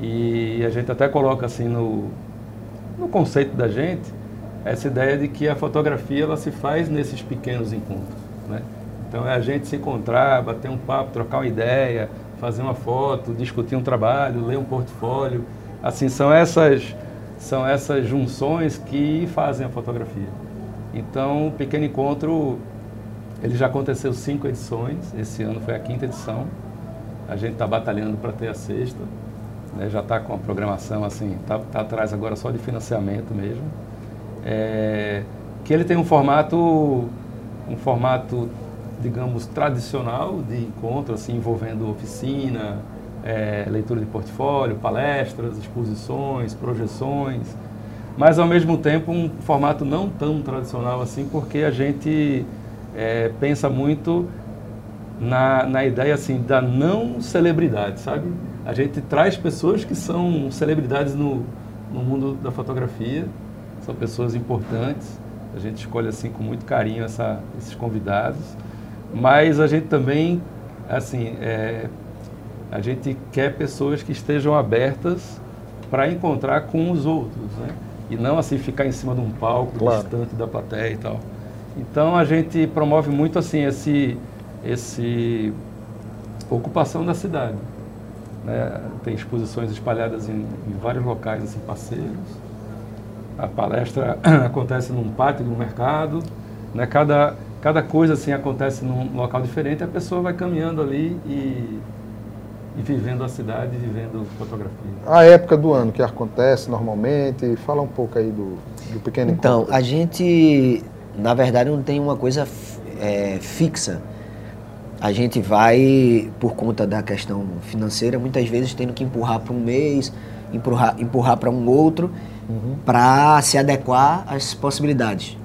E a gente até coloca assim no, no conceito da gente essa ideia de que a fotografia ela se faz nesses pequenos encontros, né? Então é a gente se encontrar, bater um papo, trocar uma ideia, fazer uma foto, discutir um trabalho, ler um portfólio, assim são essas são essas junções que fazem a fotografia. Então, o Pequeno Encontro, ele já aconteceu cinco edições, esse ano foi a quinta edição. A gente está batalhando para ter a sexta. Né? Já está com a programação assim, está tá atrás agora só de financiamento mesmo. É, que ele tem um formato, um formato, digamos, tradicional de encontro, assim, envolvendo oficina, é, leitura de portfólio, palestras, exposições, projeções, mas ao mesmo tempo um formato não tão tradicional assim, porque a gente é, pensa muito na, na ideia assim da não celebridade, sabe? A gente traz pessoas que são celebridades no, no mundo da fotografia, são pessoas importantes. A gente escolhe assim com muito carinho essa, esses convidados, mas a gente também assim é, a gente quer pessoas que estejam abertas para encontrar com os outros, né? E não assim ficar em cima de um palco claro. distante da plateia e tal. Então a gente promove muito assim esse esse ocupação da cidade. né? tem exposições espalhadas em, em vários locais assim, parceiros. A palestra acontece num pátio de um mercado, né? cada, cada coisa assim acontece num local diferente, a pessoa vai caminhando ali e, e vivendo a cidade, vivendo fotografia. A época do ano que acontece normalmente, fala um pouco aí do, do pequeno Então, encontro. a gente, na verdade, não tem uma coisa é, fixa. A gente vai, por conta da questão financeira, muitas vezes tendo que empurrar para um mês, empurrar, empurrar para um outro, para se adequar às possibilidades.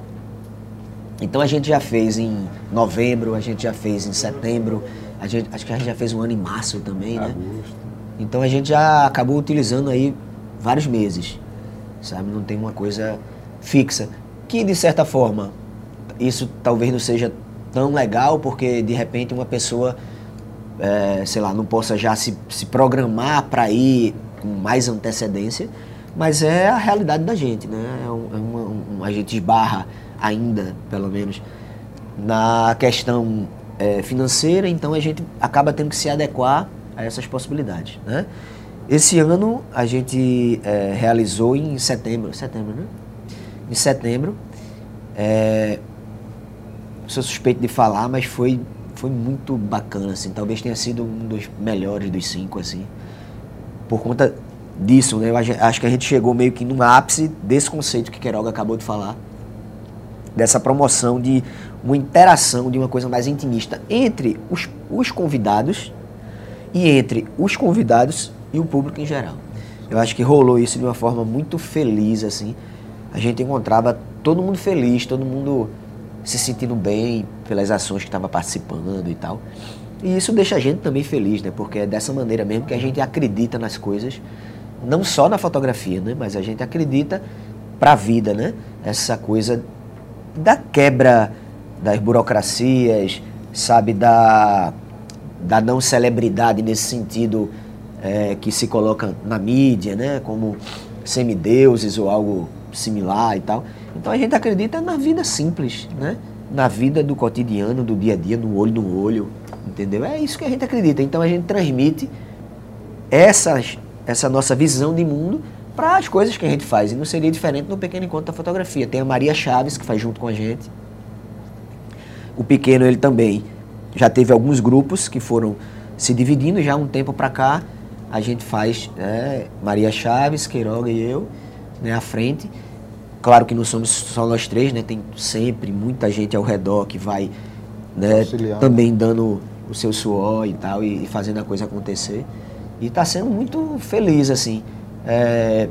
Então a gente já fez em novembro, a gente já fez em setembro, a gente, acho que a gente já fez um ano em março também, né? Então a gente já acabou utilizando aí vários meses, sabe? Não tem uma coisa fixa. Que de certa forma, isso talvez não seja tão legal, porque de repente uma pessoa, é, sei lá, não possa já se, se programar para ir com mais antecedência, mas é a realidade da gente, né? É é uma, um, a gente esbarra ainda, pelo menos, na questão é, financeira, então a gente acaba tendo que se adequar a essas possibilidades, né? Esse ano a gente é, realizou em setembro, setembro, né? Em setembro, é, sou suspeito de falar, mas foi foi muito bacana, assim. Talvez tenha sido um dos melhores dos cinco, assim, por conta disso, né? Eu ach- acho que a gente chegou meio que no ápice desse conceito que Queiroga acabou de falar, dessa promoção de uma interação, de uma coisa mais intimista entre os, os convidados e entre os convidados e o público em geral. Eu acho que rolou isso de uma forma muito feliz, assim. A gente encontrava todo mundo feliz, todo mundo se sentindo bem pelas ações que estava participando e tal. E isso deixa a gente também feliz, né? Porque é dessa maneira mesmo que a gente acredita nas coisas, não só na fotografia, né? Mas a gente acredita para a vida, né? Essa coisa da quebra das burocracias, sabe, da, da não celebridade nesse sentido é, que se coloca na mídia, né, como semideuses ou algo similar e tal. Então a gente acredita na vida simples, né, na vida do cotidiano, do dia a dia, no olho no olho, entendeu? É isso que a gente acredita. Então a gente transmite essas, essa nossa visão de mundo para as coisas que a gente faz. E não seria diferente no Pequeno Encontro da Fotografia. Tem a Maria Chaves, que faz junto com a gente. O Pequeno, ele também já teve alguns grupos que foram se dividindo já há um tempo para cá. A gente faz né, Maria Chaves, Queiroga e eu, né, à frente. Claro que não somos só nós três, né? Tem sempre muita gente ao redor que vai né, também dando o seu suor e tal, e, e fazendo a coisa acontecer. E está sendo muito feliz, assim. É,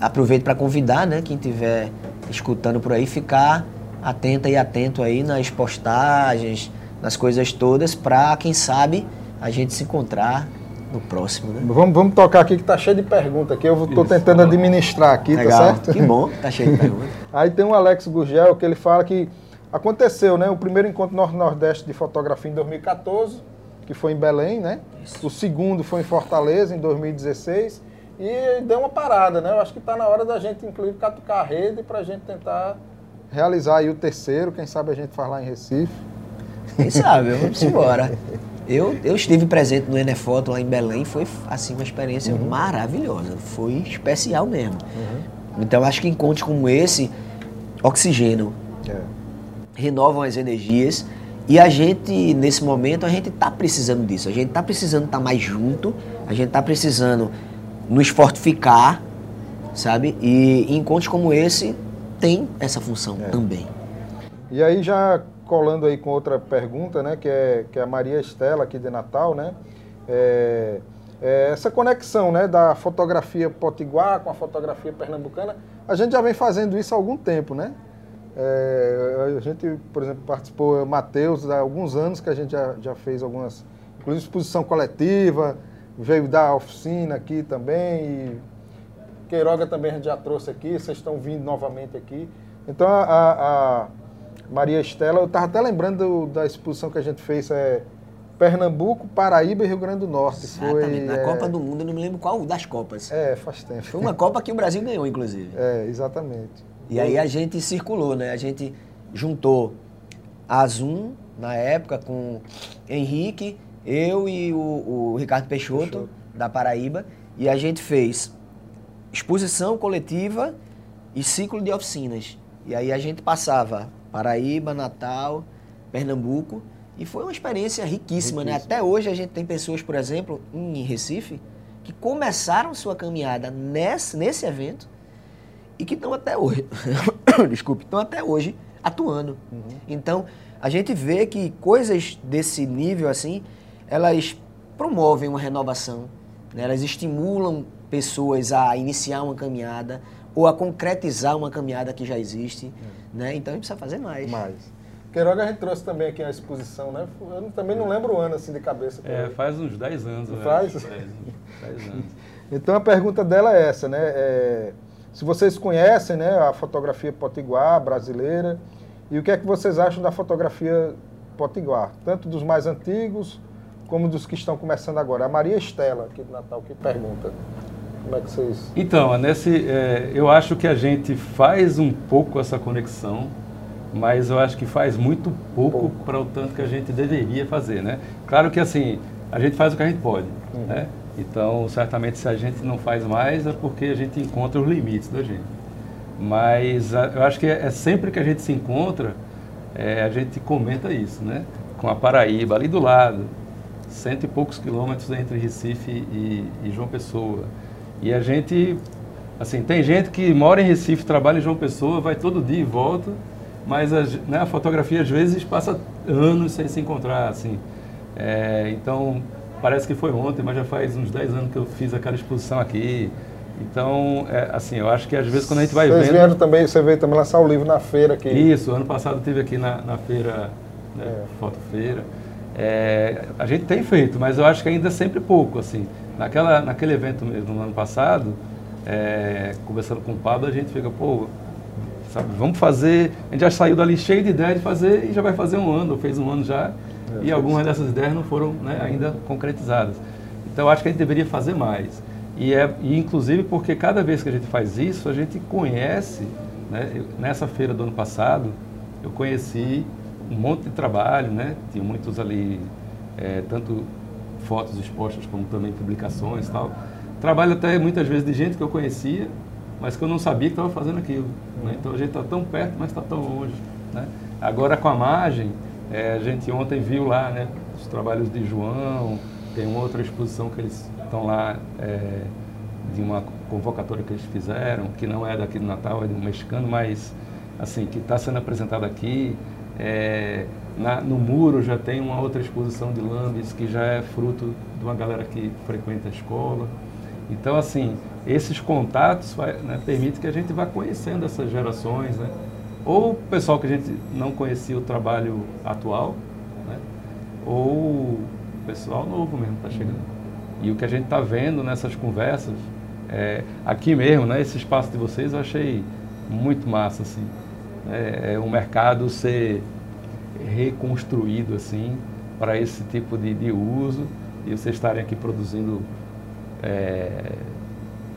aproveito para convidar, né, quem estiver escutando por aí, ficar atenta e atento aí nas postagens, nas coisas todas, para quem sabe a gente se encontrar no próximo, né? Vamos, vamos tocar aqui que tá cheio de perguntas aqui. Eu estou Isso. tentando administrar aqui, tá Legal, certo? que bom, tá cheio de perguntas. Aí tem o Alex Gurgel que ele fala que aconteceu, né? O primeiro encontro Norte-Nordeste de fotografia em 2014, que foi em Belém, né? O segundo foi em Fortaleza, em 2016. E deu uma parada, né? Eu acho que está na hora da gente, inclusive, catucar a rede para a gente tentar realizar aí o terceiro. Quem sabe a gente faz lá em Recife. Quem sabe, vamos embora. Eu, eu estive presente no Enefoto lá em Belém, foi assim uma experiência maravilhosa, foi especial mesmo. Então acho que encontros como esse oxigenam, É. renovam as energias e a gente nesse momento a gente está precisando disso. A gente está precisando estar mais junto, a gente está precisando nos fortificar, sabe? E encontros como esse tem essa função também. E aí já colando aí com outra pergunta, né, que é, que é a Maria Estela aqui de Natal, né, é, é essa conexão, né, da fotografia potiguar com a fotografia pernambucana, a gente já vem fazendo isso há algum tempo, né? É, a gente, por exemplo, participou, Matheus, há alguns anos que a gente já, já fez algumas, inclusive exposição coletiva, veio dar oficina aqui também, e Queiroga também a gente já trouxe aqui, vocês estão vindo novamente aqui. Então a- a Maria Estela, eu estava até lembrando do- da exposição que a gente fez, é Pernambuco, Paraíba e Rio Grande do Norte. Exatamente. Na é, Copa do Mundo, eu não me lembro qual das Copas. É, faz tempo. Foi uma Copa que o Brasil ganhou, inclusive. É, exatamente. E aí a gente circulou, né? A gente juntou a Zoom, na época, com Henrique, eu e o, o Ricardo Peixoto, Peixoto. da Paraíba e a gente fez exposição coletiva e ciclo de oficinas. E aí a gente passava Paraíba, Natal, Pernambuco e foi uma experiência riquíssima, né? Até hoje a gente tem pessoas, por exemplo, em Recife, que começaram sua caminhada nesse, nesse evento e que estão até hoje, desculpe, estão até hoje atuando. Uhum. Então, a gente vê que coisas desse nível assim, elas promovem uma renovação, né? elas estimulam pessoas a iniciar uma caminhada ou a concretizar uma caminhada que já existe, uhum. né? Então a gente precisa fazer mais. Mais. Queiroga a gente trouxe também aqui a exposição, né? Eu também não lembro o ano assim de cabeça. É, faz uns 10 anos. Né? Faz? Faz 10 anos. então a pergunta dela é essa, né? É, se vocês conhecem né, a fotografia potiguar brasileira, e o que é que vocês acham da fotografia potiguar? Tanto dos mais antigos como dos que estão começando agora. A Maria Estela, aqui do Natal, que pergunta. Como é que vocês. Então, nesse, é, eu acho que a gente faz um pouco essa conexão, mas eu acho que faz muito pouco, pouco. para o tanto que a gente deveria fazer, né? Claro que assim, a gente faz o que a gente pode, uhum. né? Então, certamente, se a gente não faz mais, é porque a gente encontra os limites da gente. Mas a, eu acho que é, é, sempre que a gente se encontra, é, a gente comenta isso, né? Com a Paraíba ali do lado, cento e poucos quilômetros entre Recife e, e, João Pessoa. E a gente, assim, tem gente que mora em Recife, trabalha em João Pessoa, vai todo dia e volta, mas a, né, a fotografia às vezes passa anos sem se encontrar, assim. É, então, parece que foi ontem, mas já faz uns 10 anos que eu fiz aquela exposição aqui. Então, é, assim, eu acho que às vezes quando a gente vai Vocês vendo... vieram também, você veio também lançar o livro na feira aqui. Isso, ano passado tive aqui na, na feira, né, é. fotofeira. É, a gente tem feito, mas eu acho que ainda é sempre pouco, assim. Naquela, naquele evento mesmo, no ano passado, é, conversando com o Pablo, a gente fica, pô, sabe, vamos fazer... A gente já saiu dali cheio de ideia de fazer e já vai fazer um ano, fez um ano já, é, e algumas dessas ideias não foram né, ainda concretizadas. Então, eu acho que a gente deveria fazer mais. E, é, e inclusive porque cada vez que a gente faz isso, a gente conhece, né, eu, nessa feira do ano passado, eu conheci um monte de trabalho, né? Tinha muitos ali, é, tanto fotos expostas como também publicações e tal. Trabalho até muitas vezes de gente que eu conhecia, mas que eu não sabia que estava fazendo aquilo. Né? Então a gente está tão perto, mas está tão longe. Né? Agora com a margem, é, a gente ontem viu lá né, os trabalhos de João, tem uma outra exposição que eles estão lá é, de uma convocatória que eles fizeram, que não é daqui do Natal, é de um mexicano, mas assim, que está sendo apresentado aqui. É, na, no muro já tem uma outra exposição de lambes que já é fruto de uma galera que frequenta a escola. Então, assim, esses contatos né, permitem que a gente vá conhecendo essas gerações, né? Ou o pessoal que a gente não conhecia o trabalho atual, né? ou o pessoal novo mesmo está chegando. E o que a gente está vendo nessas conversas, é, aqui mesmo, né, esse espaço de vocês, eu achei muito massa, assim. É, é um mercado ser reconstruído, assim, para esse tipo de, de, uso e vocês estarem aqui produzindo é,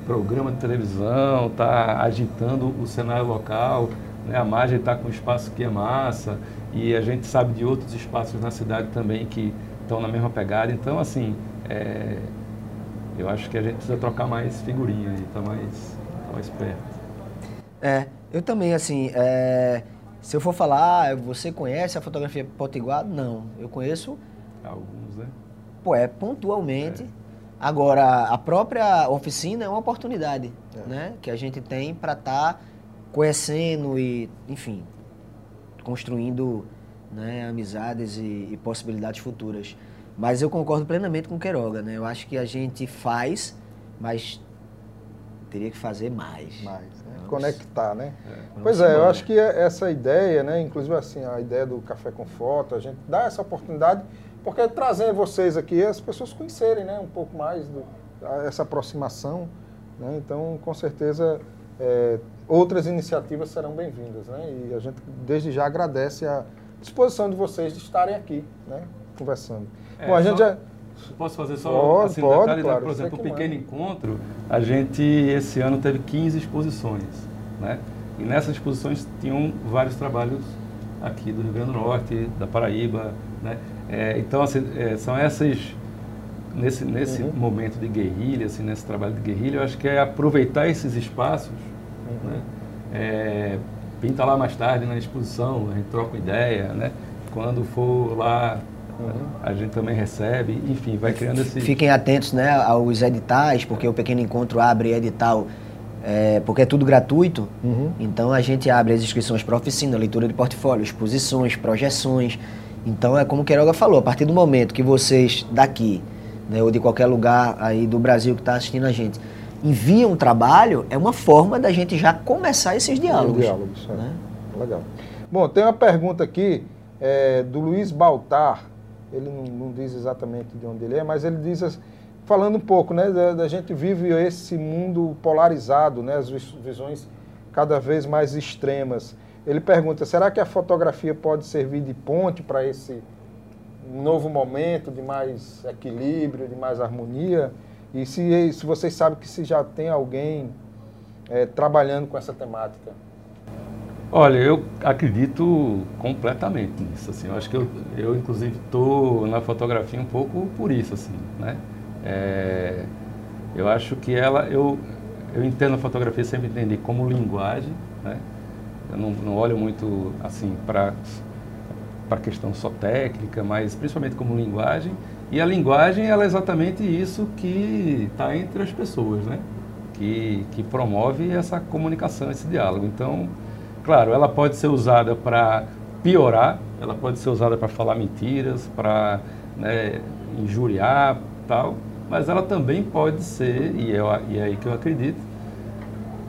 programa de televisão, tá agitando o cenário local, né? a margem está com um espaço que é massa e a gente sabe de outros espaços na cidade também que estão na mesma pegada. Então, assim, é, eu acho que a gente precisa trocar mais figurinha e tá mais, tá mais perto. É, eu também, assim, é, se eu for falar, ah, você conhece a fotografia potiguar? Não, eu conheço... Alguns, né? Pô, é pontualmente. É. Agora, a própria oficina é uma oportunidade, é. né? Que a gente tem para estar tá conhecendo e, enfim, construindo né, amizades e, e possibilidades futuras. Mas eu concordo plenamente com o Queiroga, né? Eu acho que a gente faz, mas teria que fazer mais. Mais? Conectar, né? É. Pois é, eu acho que essa ideia, né? Inclusive assim, a ideia do Café com Foto, a gente dá essa oportunidade, porque trazer vocês aqui, as pessoas conhecerem, né? Um pouco mais do, essa aproximação, né? Então, com certeza, é, outras iniciativas serão bem-vindas, né? E a gente, desde já, agradece a disposição de vocês de estarem aqui, né? Conversando. É, Bom, a gente só, já... Posso fazer só pode, assim, um pode, detalhe, claro, por exemplo, o Pequeno Encontro, a gente esse ano teve 15 exposições, né? E nessas exposições tinham vários trabalhos aqui do Rio Grande do Norte, da Paraíba, né? É, então, assim, é, são essas nesse, nesse uhum. momento de guerrilha, assim, nesse trabalho de guerrilha, eu acho que é aproveitar esses espaços, uhum. né? É, pinta lá mais tarde na exposição, a gente troca ideia, né? Quando for lá, uhum. a gente também recebe, enfim, vai criando esse... Fiquem atentos né, aos editais, porque o Pequeno Encontro abre edital é, porque é tudo gratuito, uhum. então a gente abre as inscrições para oficina, leitura de portfólio, exposições, projeções. Então é como o Queiroga falou, a partir do momento que vocês daqui, né, ou de qualquer lugar aí do Brasil que está assistindo a gente, enviam um trabalho, é uma forma da gente já começar esses diálogos. Diálogos, é. né? Legal. Bom, tem uma pergunta aqui é, do Luiz Baltar, ele não, não, diz exatamente de onde ele é, mas ele diz falando um pouco, né, da, da, gente vive esse mundo polarizado, né, as visões cada vez mais extremas. Ele pergunta: será que a fotografia pode servir de ponte para esse novo momento de mais equilíbrio, de mais harmonia? E se, se vocês sabem que se já tem alguém é, trabalhando com essa temática? Olha, eu acredito completamente nisso. Assim, eu acho que eu, eu inclusive, estou na fotografia um pouco por isso, assim, né? É, eu acho que ela, eu, eu entendo a fotografia, sempre entendi como linguagem, né? Eu não, não olho muito assim para para a questão só técnica, mas principalmente como linguagem. E a linguagem ela é exatamente isso que está entre as pessoas, né? Que, que promove essa comunicação, esse diálogo. Então, claro, ela pode ser usada para piorar, ela pode ser usada para falar mentiras, para né, injuriar, tal, mas ela também pode ser, e é, e é aí que eu acredito,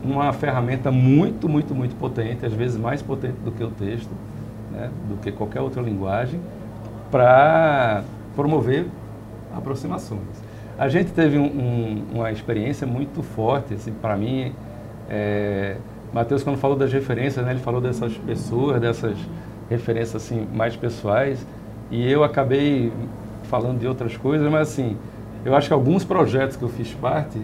uma ferramenta muito, muito, muito potente, às vezes mais potente do que o texto, né, do que qualquer outra linguagem, para promover aproximações. A gente teve um, um, uma experiência muito forte, assim, para mim, é, Matheus quando falou das referências, né, ele falou dessas pessoas, dessas referências assim mais pessoais, e eu acabei falando de outras coisas, mas assim, eu acho que alguns projetos que eu fiz parte,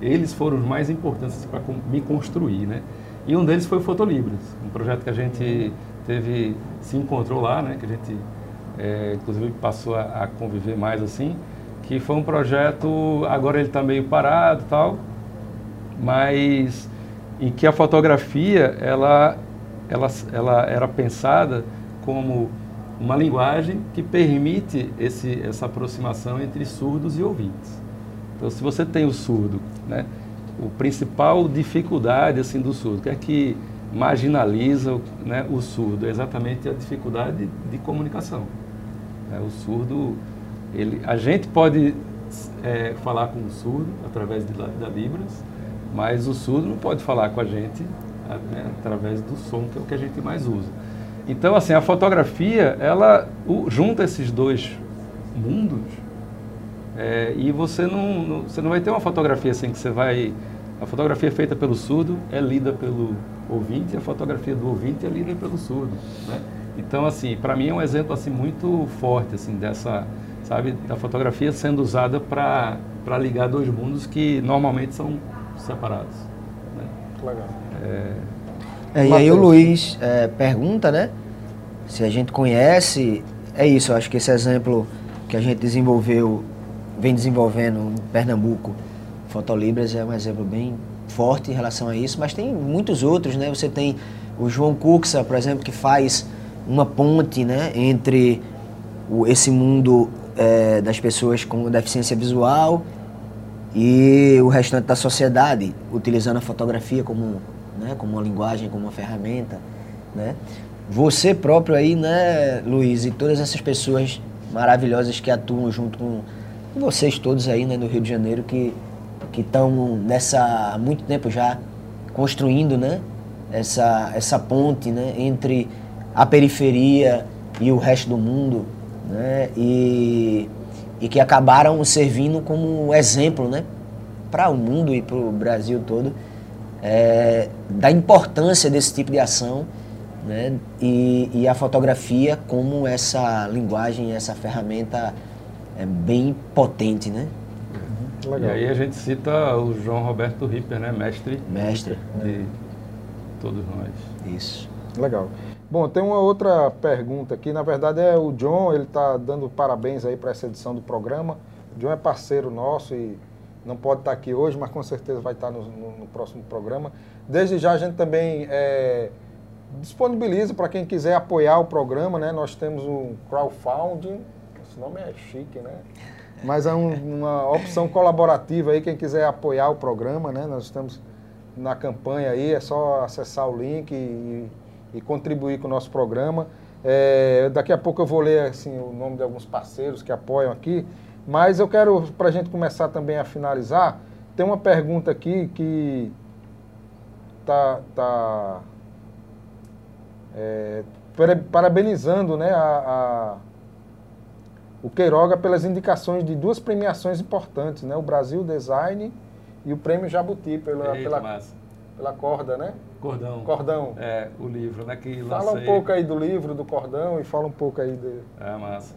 eles foram os mais importantes para me construir, né? E um deles foi o Fotolibras, um projeto que a gente teve, se encontrou lá, né? Que a gente, é, inclusive, passou a, a, conviver mais assim, que foi um projeto, agora ele está meio parado tal, mas em que a fotografia, ela, ela, ela era pensada como uma linguagem que permite esse, essa aproximação entre surdos e ouvintes. Então, se você tem o surdo, né, o principal dificuldade assim do surdo, que é que marginaliza né, o surdo, é exatamente a dificuldade de, de comunicação. É, o surdo, ele, a gente pode é, falar com o surdo através de, da Libras, mas o surdo não pode falar com a gente né, através do som, que é o que a gente mais usa. Então, assim, a fotografia, ela o, junta esses dois mundos é, e você não, não, você não vai ter uma fotografia assim que você vai... A fotografia feita pelo surdo é lida pelo ouvinte e a fotografia do ouvinte é lida pelo surdo, né? Então, assim, para mim é um exemplo assim muito forte assim dessa, sabe, da fotografia sendo usada para para ligar dois mundos que normalmente são separados. Né? Legal. É, é, e aí o Luiz é, pergunta, né? Se a gente conhece, é isso, eu acho que esse exemplo que a gente desenvolveu, vem desenvolvendo em Pernambuco, Fotolibras é um exemplo bem forte em relação a isso, mas tem muitos outros, né? Você tem o João Cuxa, por exemplo, que faz uma ponte, né, entre o, esse mundo é, das pessoas com deficiência visual e o restante da sociedade, utilizando a fotografia como né, como uma linguagem, como uma ferramenta, né? Você próprio aí, né, Luiz, e todas essas pessoas maravilhosas que atuam junto com vocês todos aí, né, no Rio de Janeiro, que que estão nessa há muito tempo já construindo, né, essa essa ponte, né, entre a periferia e o resto do mundo, né, e e que acabaram servindo como exemplo, né, para o mundo e para o Brasil todo é, da importância desse tipo de ação né? e, e a fotografia como essa linguagem, essa ferramenta é bem potente, né? Uhum. E aí a gente cita o João Roberto Ripper, né? Mestre. Mestre. De todos nós. Isso. Legal. Bom, tem uma outra pergunta aqui. Na verdade é o John, ele está dando parabéns aí para essa edição do programa. John é parceiro nosso e não pode estar aqui hoje, mas com certeza vai estar no, no, no próximo programa. Desde já a gente também é, disponibiliza para quem quiser apoiar o programa, né? Nós temos o crowdfunding, esse nome é chique, né? Mas é um, uma opção colaborativa aí, quem quiser apoiar o programa, né? Nós estamos na campanha aí, é só acessar o link e, e contribuir com o nosso programa. É, daqui a pouco eu vou ler assim, o nome de alguns parceiros que apoiam aqui, mas eu quero, para a gente começar também a finalizar, tem uma pergunta aqui que tá, tá é, parabenizando né, a, a, o Queiroga pelas indicações de duas premiações importantes, né, o Brasil Design e o Prêmio Jabuti pela, Eita, pela, massa. pela corda, né? Cordão. Cordão. É, o livro, né? Que Fala lancei. um pouco aí do livro, do cordão e fala um pouco aí de... É, massa.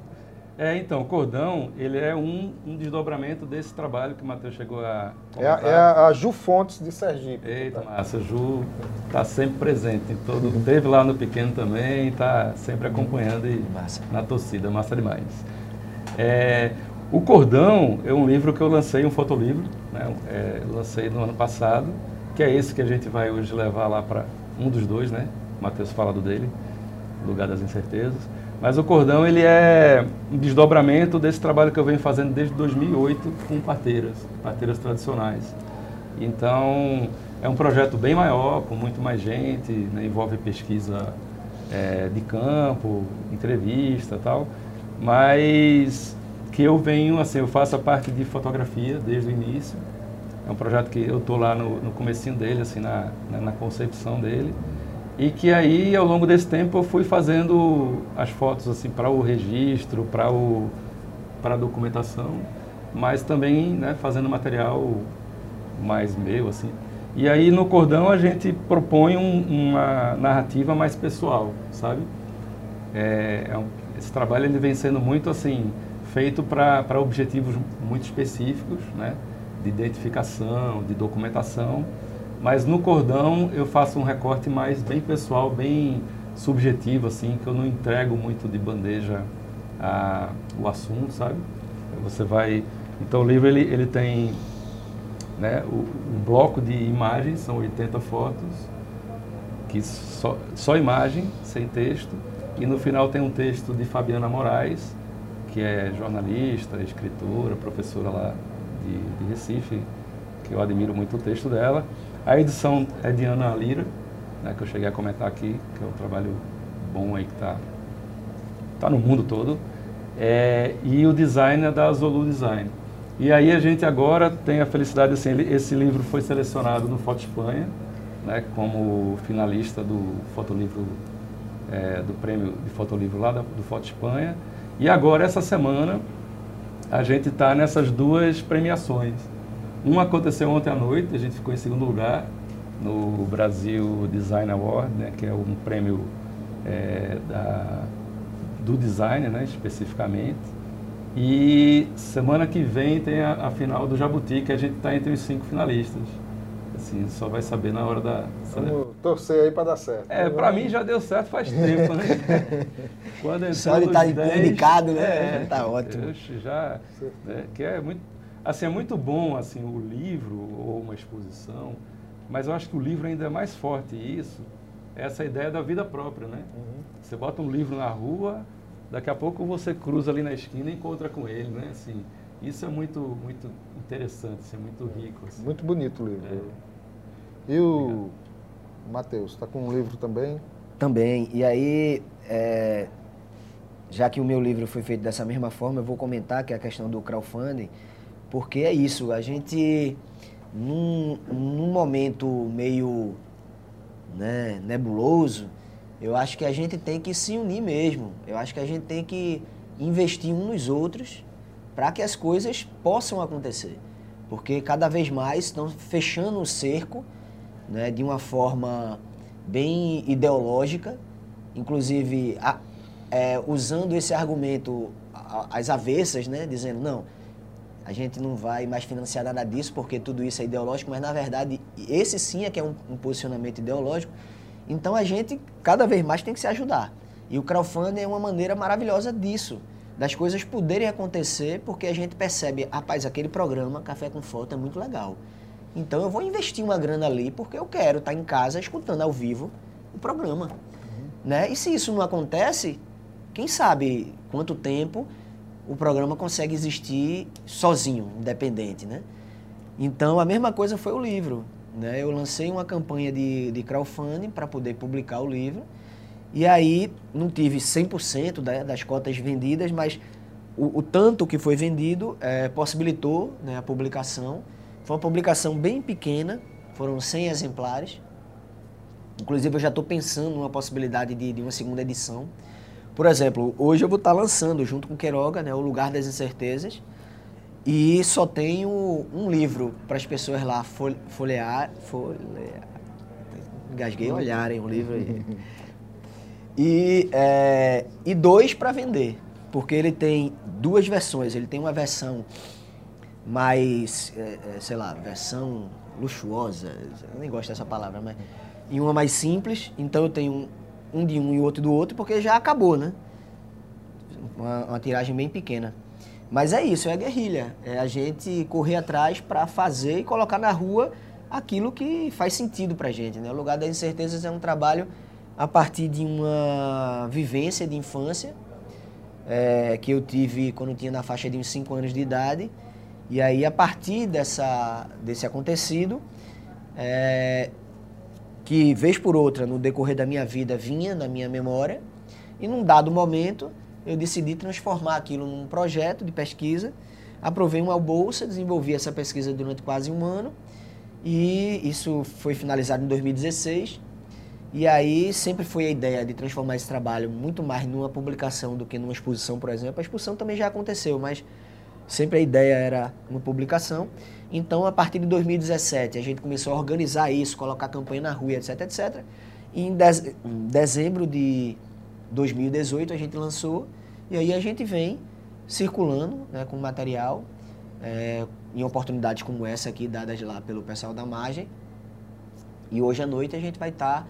É, então, o cordão, ele é um, um desdobramento desse trabalho que o Matheus chegou a É, a- comentar. é a, a Ju Fontes de Sergipe. Eita, massa, Ju está sempre presente em todo, teve lá no pequeno também, está sempre acompanhando e Massa. na torcida, massa demais. É, o Cordão é um livro que eu lancei, um fotolivro, né, é, eu lancei no ano passado, que é esse que a gente vai hoje levar lá para um dos dois, né? O Matheus fala do dele, Lugar das Incertezas. Mas o Cordão, ele é um desdobramento desse trabalho que eu venho fazendo desde 2008 com parteiras, parteiras tradicionais. Então, é um projeto bem maior, com muito mais gente, né, envolve pesquisa é, de campo, entrevista tal, mas que eu venho, assim, eu faço a parte de fotografia desde o início. É um projeto que eu estou lá no, no comecinho dele, assim, na, na, na concepção dele. E que aí, ao longo desse tempo, eu fui fazendo as fotos, assim, para o registro, para o para a documentação, mas também, né, fazendo material mais meu, assim. E aí no cordão a gente propõe um- uma narrativa mais pessoal, sabe? É, é um- esse trabalho ele vem sendo muito assim feito para objetivos muito específicos, né? De identificação, de documentação. Mas no cordão eu faço um recorte mais bem pessoal, bem subjetivo, assim, que eu não entrego muito de bandeja a, o assunto, sabe? Você vai. Então o livro ele, ele tem né, o, o bloco de imagens, são 80 fotos, que só, só imagem, sem texto. E no final tem um texto de Fabiana Moraes, que é jornalista, escritora, professora lá de, de Recife, que eu admiro muito o texto dela. A edição é de Ana Lira, né, que eu cheguei a comentar aqui, que é um trabalho bom aí que está tá no mundo todo. É, e o design é da Zolu Design. E aí a gente agora tem a felicidade, assim, esse livro foi selecionado no Foto Espanha, né, como finalista do fotolivro, é, do prêmio de fotolivro lá da- do Foto Espanha. E agora, essa semana, a gente está nessas duas premiações. Uma aconteceu ontem à noite, a gente ficou em segundo lugar no Brasil Design Award, né, que é um prêmio é, da, do design, né, especificamente. E semana que vem tem a, a final do Jabuti, que a gente está entre os cinco finalistas. Assim, só vai saber na hora da. Vamos torcer aí para dar certo. É, pra mim já deu certo faz tempo, né? Quando Só estar 10, indicado, né? é, Já tá ótimo. oxe, já, né, que é muito, assim, é muito bom assim o livro ou uma exposição, mas eu acho que o livro ainda é mais forte isso, essa ideia da vida própria, né? Uhum. Você bota um livro na rua, daqui a pouco você cruza ali na esquina e encontra com ele, né? Assim, isso é muito, muito interessante, isso é muito rico. assim. Muito bonito o livro. É. E o Matheus, está com um livro também? Também. E aí, é, já que o meu livro foi feito dessa mesma forma, eu vou comentar que é a questão do crowdfunding, porque é isso, a gente, num, num momento meio né, nebuloso, eu acho que a gente tem que se unir mesmo. Eu acho que a gente tem que investir uns nos outros para que as coisas possam acontecer. Porque cada vez mais estão fechando o cerco né, de uma forma bem ideológica, inclusive a- é, usando esse argumento às avessas, né, dizendo, não, a gente não vai mais financiar nada disso porque tudo isso é ideológico, mas na verdade esse sim é que é um, um posicionamento ideológico. Então a gente cada vez mais tem que se ajudar. E o crowdfunding é uma maneira maravilhosa disso, das coisas poderem acontecer porque a gente percebe, rapaz, aquele programa Café com Foto é muito legal. Então eu vou investir uma grana ali porque eu quero estar em casa escutando ao vivo o programa. Uhum. Né? E se isso não acontece, quem sabe quanto tempo o programa consegue existir sozinho, independente, né? Então a mesma coisa foi o livro. Né? Eu lancei uma campanha de, de crowdfunding para poder publicar o livro. E aí não tive 100% da, das cotas vendidas, mas o, o tanto que foi vendido é, possibilitou né, a publicação. Foi uma publicação bem pequena, foram 100 exemplares. Inclusive eu já estou pensando numa possibilidade de, de, uma segunda edição. Por exemplo, hoje eu vou estar tá lançando junto com Queiroga, né, O Lugar das Incertezas. E só tenho um livro para as pessoas lá folhear, folhear, engasguei olharem o livro. E, é, e dois para vender, porque ele tem duas versões. Ele tem uma versão mais, é, é, sei lá, versão luxuosa, eu nem gosto dessa palavra, mas. E uma mais simples, então eu tenho um, um de um e outro do outro, porque já acabou, né? Uma, uma tiragem bem pequena. Mas é isso, é guerrilha. É a gente correr atrás para fazer e colocar na rua aquilo que faz sentido para gente. Né? O Lugar das Incertezas é um trabalho a partir de uma vivência de infância é, que eu tive quando tinha na faixa de uns 5 anos de idade. E aí, a partir dessa, desse acontecido, é, que vez por outra, no decorrer da minha vida, vinha na minha memória, e num dado momento eu decidi transformar aquilo num projeto de pesquisa. Aprovei uma bolsa, desenvolvi essa pesquisa durante quase um ano, e isso foi finalizado em 2016. E aí sempre foi a ideia de transformar esse trabalho muito mais numa publicação do que numa exposição, por exemplo. A exposição também já aconteceu, mas sempre a ideia era uma publicação. Então, a partir de 2017, a gente começou a organizar isso, colocar campanha na rua, etc, etc. E em, em dezembro de 2018 a gente lançou e aí a gente vem circulando né, com material é, em oportunidades como essa aqui dadas lá pelo pessoal da margem. E hoje à noite a gente vai estar tá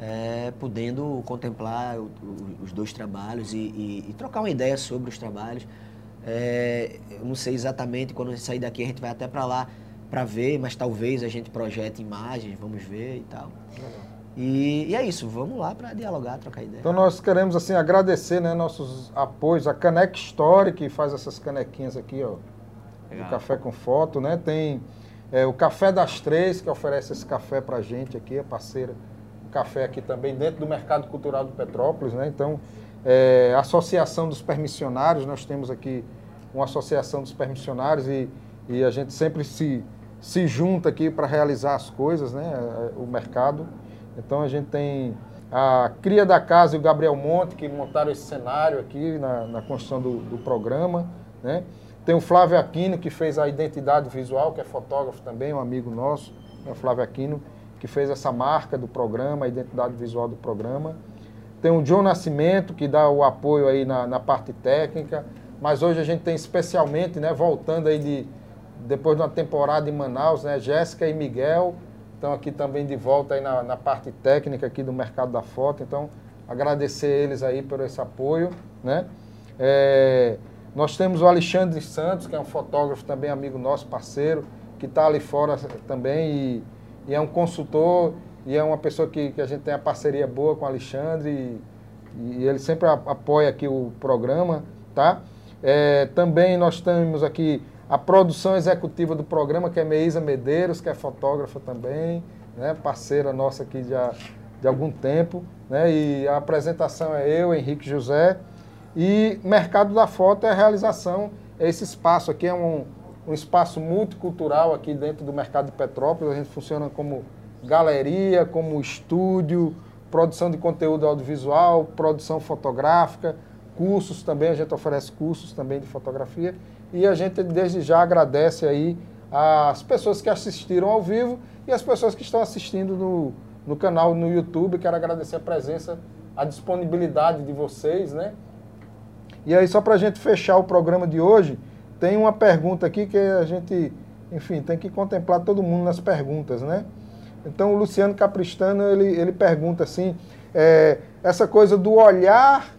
é, podendo contemplar o, o, os dois trabalhos e, e, e, trocar uma ideia sobre os trabalhos. É, eu não sei exatamente quando a gente sair daqui a gente vai até para lá para ver, mas talvez a gente projete imagens, vamos ver e tal. E, e, é isso, vamos lá para dialogar, trocar ideia. Então nós queremos assim agradecer né, nossos apoios, a Caneca Story que faz essas canequinhas aqui, ó, Legal. do café com foto, né? Tem é, o Café das Três que oferece esse café para gente aqui, a parceira café aqui também dentro do Mercado Cultural do Petrópolis, né? Então, é, Associação dos Permissionários, nós temos aqui uma associação dos permissionários e, e a gente sempre se, se junta aqui para realizar as coisas, né? É, o mercado. Então a gente tem a Cria da Casa e o Gabriel Monte, que montaram esse cenário aqui na, na construção do, do programa, né? Tem o Flávio Aquino, que fez a identidade visual, que é fotógrafo também, um amigo nosso, né? o Flávio Aquino que fez essa marca do programa, a identidade visual do programa. Tem o John Nascimento, que dá o apoio aí na, na parte técnica. Mas hoje a gente tem especialmente, né, voltando aí de, depois de uma temporada em Manaus, né, Jéssica e Miguel estão aqui também de volta aí na, na parte técnica aqui do mercado da foto. Então, agradecer eles aí por esse apoio, né. É, nós temos o Alexandre Santos, que é um fotógrafo também, amigo nosso, parceiro, que está ali fora também e e é um consultor e é uma pessoa que, que a gente tem a parceria boa com o Alexandre e, e ele sempre apoia aqui o programa, tá? É, também nós temos aqui a produção executiva do programa, que é Meisa Medeiros, que é fotógrafa também, né? parceira nossa aqui já de algum tempo. Né? E a apresentação é eu, Henrique José. E Mercado da Foto é a realização, esse espaço aqui é um, um espaço multicultural aqui dentro do mercado de Petrópolis. A gente funciona como galeria, como estúdio, produção de conteúdo audiovisual, produção fotográfica, cursos também, a gente oferece cursos também de fotografia. E a gente desde já agradece aí as pessoas que assistiram ao vivo e as pessoas que estão assistindo no, no canal no YouTube. Quero agradecer a presença, a disponibilidade de vocês, né? E aí, só para a gente fechar o programa de hoje, tem uma pergunta aqui que a gente, enfim, tem que contemplar todo mundo nas perguntas, né? Então o Luciano Capristano, ele, ele pergunta assim, é, essa coisa do olhar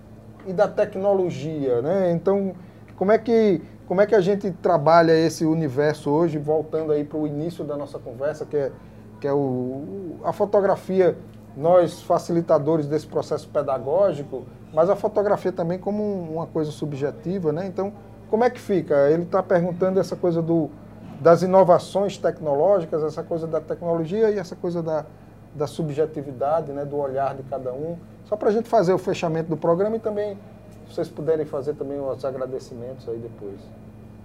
e da tecnologia, né? Então, como é que como é que a gente trabalha esse universo hoje, voltando aí para o início da nossa conversa, que é, que é o, a fotografia, nós facilitadores desse processo pedagógico, mas a fotografia também como uma coisa subjetiva, né? Então, como é que fica? Ele está perguntando essa coisa do, das inovações tecnológicas, essa coisa da tecnologia e essa coisa da, da subjetividade, né, do olhar de cada um. Só para a gente fazer o fechamento do programa e também se vocês puderem fazer também os agradecimentos aí depois.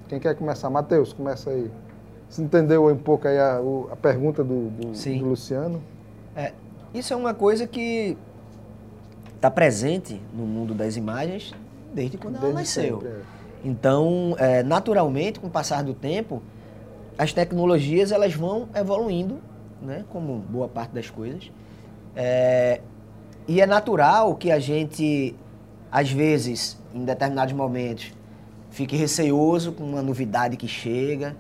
Quem quer começar? Matheus, começa aí. Você entendeu um pouco aí a, a pergunta do, do, do Luciano? É, isso é uma coisa que está presente no mundo das imagens desde quando desde ela nasceu. Sempre, é. Então, é, naturalmente, com o passar do tempo, as tecnologias elas vão evoluindo, né, como boa parte das coisas. É, e é natural que a gente às vezes, em determinados momentos, fique receoso com uma novidade que chega.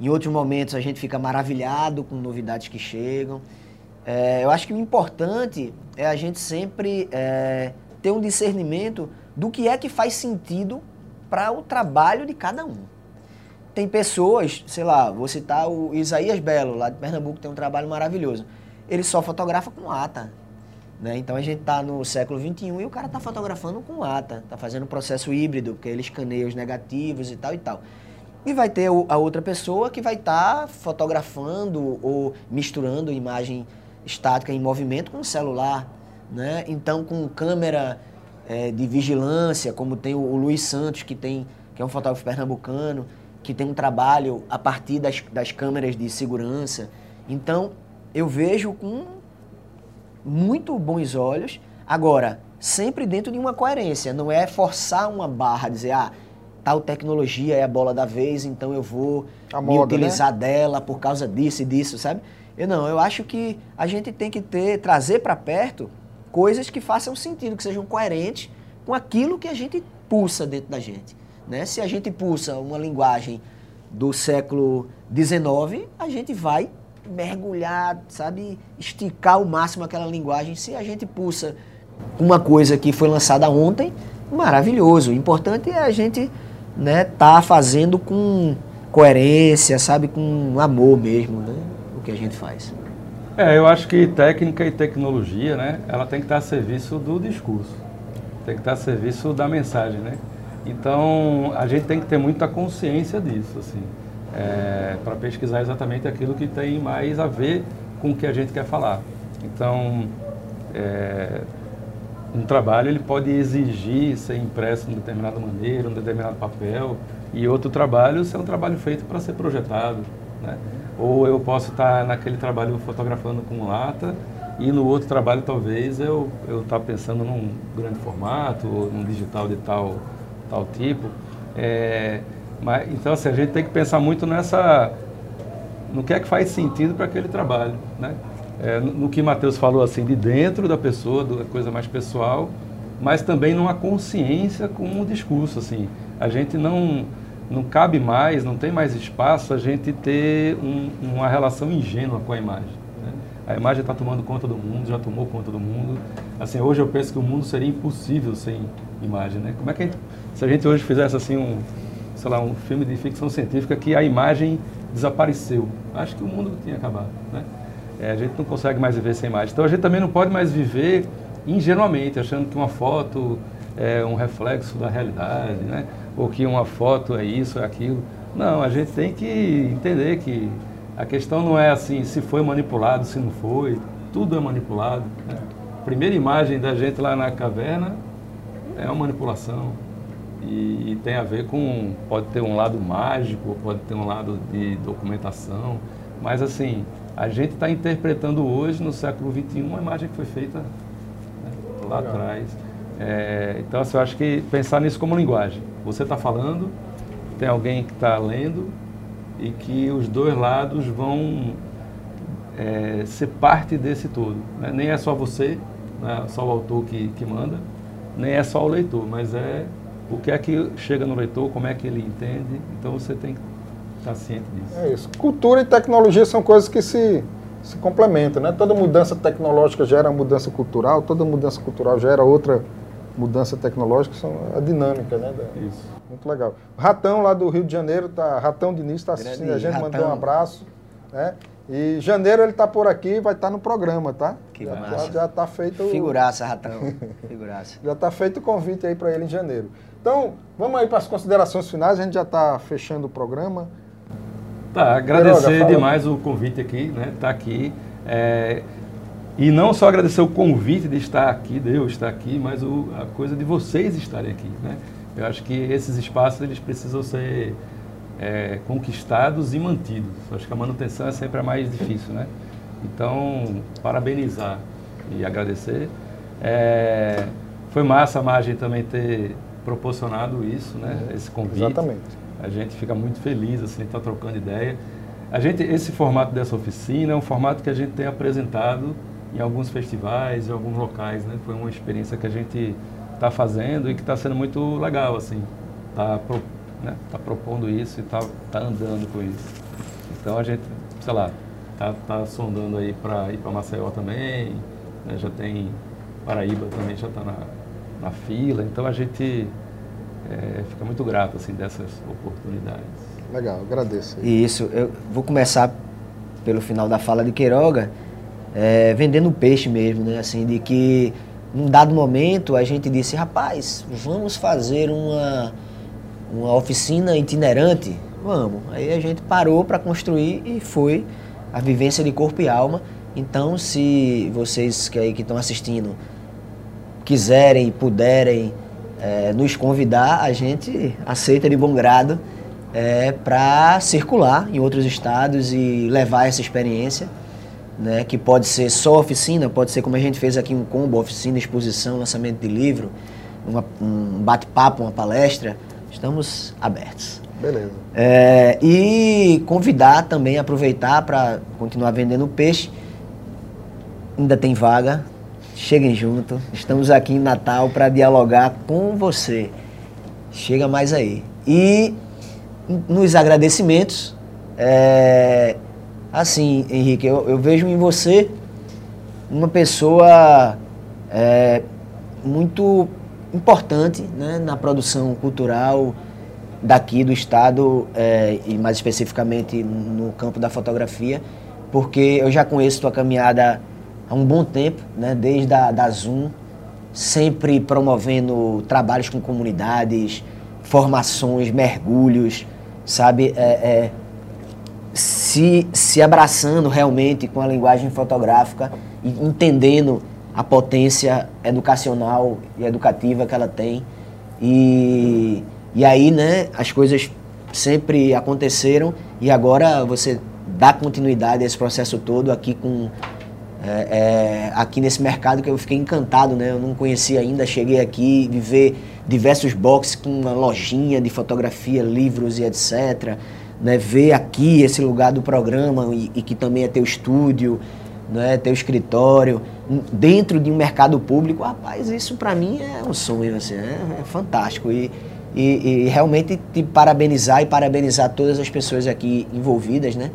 Em outros momentos, a gente fica maravilhado com novidades que chegam. É, eu acho que o importante é a gente sempre é, ter um discernimento do que é que faz sentido para o trabalho de cada um. Tem pessoas, sei lá, vou citar o Isaías Belo, lá de Pernambuco, tem um trabalho maravilhoso. Ele só fotografa com ata. Né? Então a gente está no século XXI e o cara está fotografando com ata, está fazendo um processo híbrido, porque ele escaneia os negativos e tal e tal. E vai ter a outra pessoa que vai estar tá fotografando ou misturando imagem estática em movimento com o celular. Né? Então com câmera é, de vigilância, como tem o, o Luiz Santos, que, tem, que é um fotógrafo pernambucano, que tem um trabalho a partir das, das câmeras de segurança. Então eu vejo com muito bons olhos. Agora, sempre dentro de uma coerência, não é forçar uma barra, dizer, ah, tal tecnologia é a bola da vez, então eu vou a me moda, utilizar né? dela por causa disso e disso, sabe? Eu não, eu acho que a gente tem que ter, trazer para perto coisas que façam sentido, que sejam coerentes com aquilo que a gente pulsa dentro da gente. Né? Se a gente pulsa uma linguagem do século XIX, a gente vai mergulhar, sabe, esticar ao máximo aquela linguagem. Se a gente pulsa uma coisa que foi lançada ontem, maravilhoso. O importante é a gente né, tá fazendo com coerência, sabe, com amor mesmo, né, o que a gente faz. É, eu acho que técnica e tecnologia, né, ela tem que estar a serviço do discurso, tem que estar a serviço da mensagem, né. Então, a gente tem que ter muita consciência disso, assim é, para pesquisar exatamente aquilo que tem mais a ver com o que a gente quer falar. Então, é, um trabalho ele pode exigir ser impresso de uma determinada maneira, um determinado papel, e outro trabalho ser um trabalho feito para ser projetado. Né? Ou eu posso estar naquele trabalho fotografando com lata, e no outro trabalho talvez eu eu tá pensando num grande formato, ou num digital de tal, tal tipo. É, mas, então, assim, a gente tem que pensar muito nessa. no que é que faz sentido para aquele trabalho. Né? É, no, que Matheus falou, assim, de dentro da pessoa, da coisa mais pessoal, mas também numa consciência com o discurso. Assim. A gente não, não cabe mais, não tem mais espaço a gente ter um, uma relação ingênua com a imagem. Né? A imagem está tomando conta do mundo, já tomou conta do mundo. Assim, hoje eu penso que o mundo seria impossível sem imagem. Né? Como é que a gente, se a gente hoje fizesse assim um sei lá, um filme de ficção científica que a imagem desapareceu. Acho que o mundo tinha acabado, né? É, a gente não consegue mais viver sem imagem. Então a gente também não pode mais viver ingenuamente, achando que uma foto é um reflexo da realidade, né? Ou que uma foto é isso, é aquilo. Não, a gente tem que entender que a questão não é assim se foi manipulado, se não foi. Tudo é manipulado. Né? A primeira imagem da gente lá na caverna é uma manipulação. E, e, tem a ver com, pode ter um lado mágico, pode ter um lado de documentação, mas assim, a gente está interpretando hoje, no século XXI, uma imagem que foi feita né, lá atrás. É, então, assim, eu acho que pensar nisso como linguagem. Você está falando, tem alguém que está lendo e que os dois lados vão é, ser parte desse todo. Né? Nem é só você, né? só o autor que, que manda, nem é só o leitor, mas é o que é que chega no leitor, como é que ele entende. Então você tem que estar ciente disso. É isso. Cultura e tecnologia são coisas que se, se complementam, né? Toda mudança tecnológica gera mudança cultural, toda mudança cultural gera outra mudança tecnológica são a dinâmica, né? da- Isso. Muito legal. Ratão lá do Rio de Janeiro, tá, Ratão Diniz está assistindo a gente, mandou um abraço. Né? E janeiro ele está por aqui, vai estar no programa, tá? Que já, massa. já, já tá feito o- Figuraça, ratão. Figuraça. já está feito o convite aí para ele em janeiro. Então, vamos aí para as considerações finais, a gente já está fechando o programa. Tá, agradecer demais o convite aqui, né? Tá aqui. É, e não só agradecer o convite de estar aqui, de eu estar aqui, mas o, a coisa de vocês estarem aqui, né? Eu acho que esses espaços eles precisam ser é, conquistados e mantidos. Eu acho que a manutenção é sempre a mais difícil, né? Então, parabenizar e agradecer. É, foi massa a Margem também ter proporcionado isso, né? Esse convite. Exatamente. A gente fica muito feliz assim, estar trocando ideia. A gente, esse formato dessa oficina é um formato que a gente tem apresentado em alguns festivais, em alguns locais, né? Foi uma experiência que a gente está fazendo e que está sendo muito legal, assim. Tá, pro, né? tá propondo isso e tá, tá andando com isso. Então a gente, sei lá, tá, tá sondando aí para ir para Maceió também, né? já tem Paraíba também já está na, na fila. Então a gente é, fica muito grato assim dessas oportunidades. Legal, agradeço. aí. Isso, eu vou começar pelo final da fala de Queiroga, é, vendendo peixe mesmo, né? Assim, de que num dado momento a gente disse, rapaz, vamos fazer uma, uma oficina itinerante? Vamos. Aí a gente parou para construir e foi a vivência de corpo e alma. Então, se vocês que aí que estão assistindo quiserem, puderem eh, nos convidar, a gente aceita de bom grado para circular em outros estados e levar essa experiência, né, que pode ser só oficina, pode ser como a gente fez aqui um combo, oficina, exposição, lançamento de livro, uma- um bate-papo, uma palestra. Estamos abertos. Beleza. É, e convidar também, aproveitar para continuar vendendo peixe. Ainda tem vaga. Cheguem junto. Estamos aqui em Natal para dialogar com você. Chega mais aí. E nos agradecimentos, é, assim, Henrique, eu, eu vejo em você uma pessoa é, muito importante né, na produção cultural daqui do estado é, e mais especificamente no campo da fotografia, porque eu já conheço tua caminhada há um bom tempo, né, desde a da Zoom, sempre promovendo trabalhos com comunidades, formações, mergulhos, sabe? É, é, se, se abraçando realmente com a linguagem fotográfica e entendendo a potência educacional e educativa que ela tem. E, e aí, né, as coisas sempre aconteceram e agora você dá continuidade a esse processo todo aqui com é, é, aqui nesse mercado que eu fiquei encantado, né? Eu não conhecia ainda, cheguei aqui e ver diversos boxes com uma lojinha de fotografia, livros e etc. Né? Ver aqui esse lugar do programa e, e que também é teu estúdio, né? teu escritório, dentro de um mercado público, rapaz, isso para mim é um sonho, assim, é, é fantástico. E, e, e realmente te parabenizar e parabenizar todas as pessoas aqui envolvidas, né?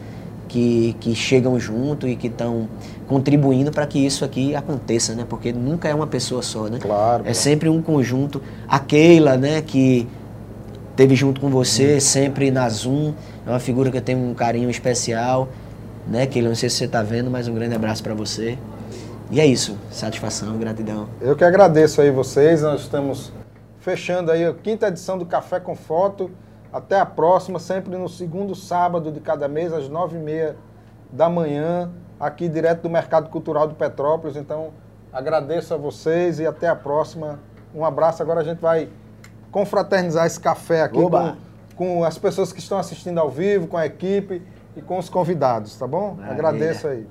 que, que chegam junto e que estão contribuindo para que isso aqui aconteça, né? Porque nunca é uma pessoa só, né? Claro, É sempre um conjunto. A Keila, né, que teve junto com você, sempre na Zoom, é uma figura que eu tenho um carinho especial, né, Keila? Não sei se você está vendo, mas um grande abraço para você. E é isso, satisfação, gratidão. Eu que agradeço aí vocês. Nós estamos fechando aí a quinta edição do Café com Foto. Até a próxima, sempre no segundo sábado de cada mês, às nove e meia da manhã, aqui direto do Mercado Cultural de Petrópolis. Então, agradeço a vocês e até a próxima. Um abraço. Agora a gente vai confraternizar esse café aqui Oba! com as pessoas que estão assistindo ao vivo, com a equipe e com os convidados, tá bom? Maravilha. Agradeço aí.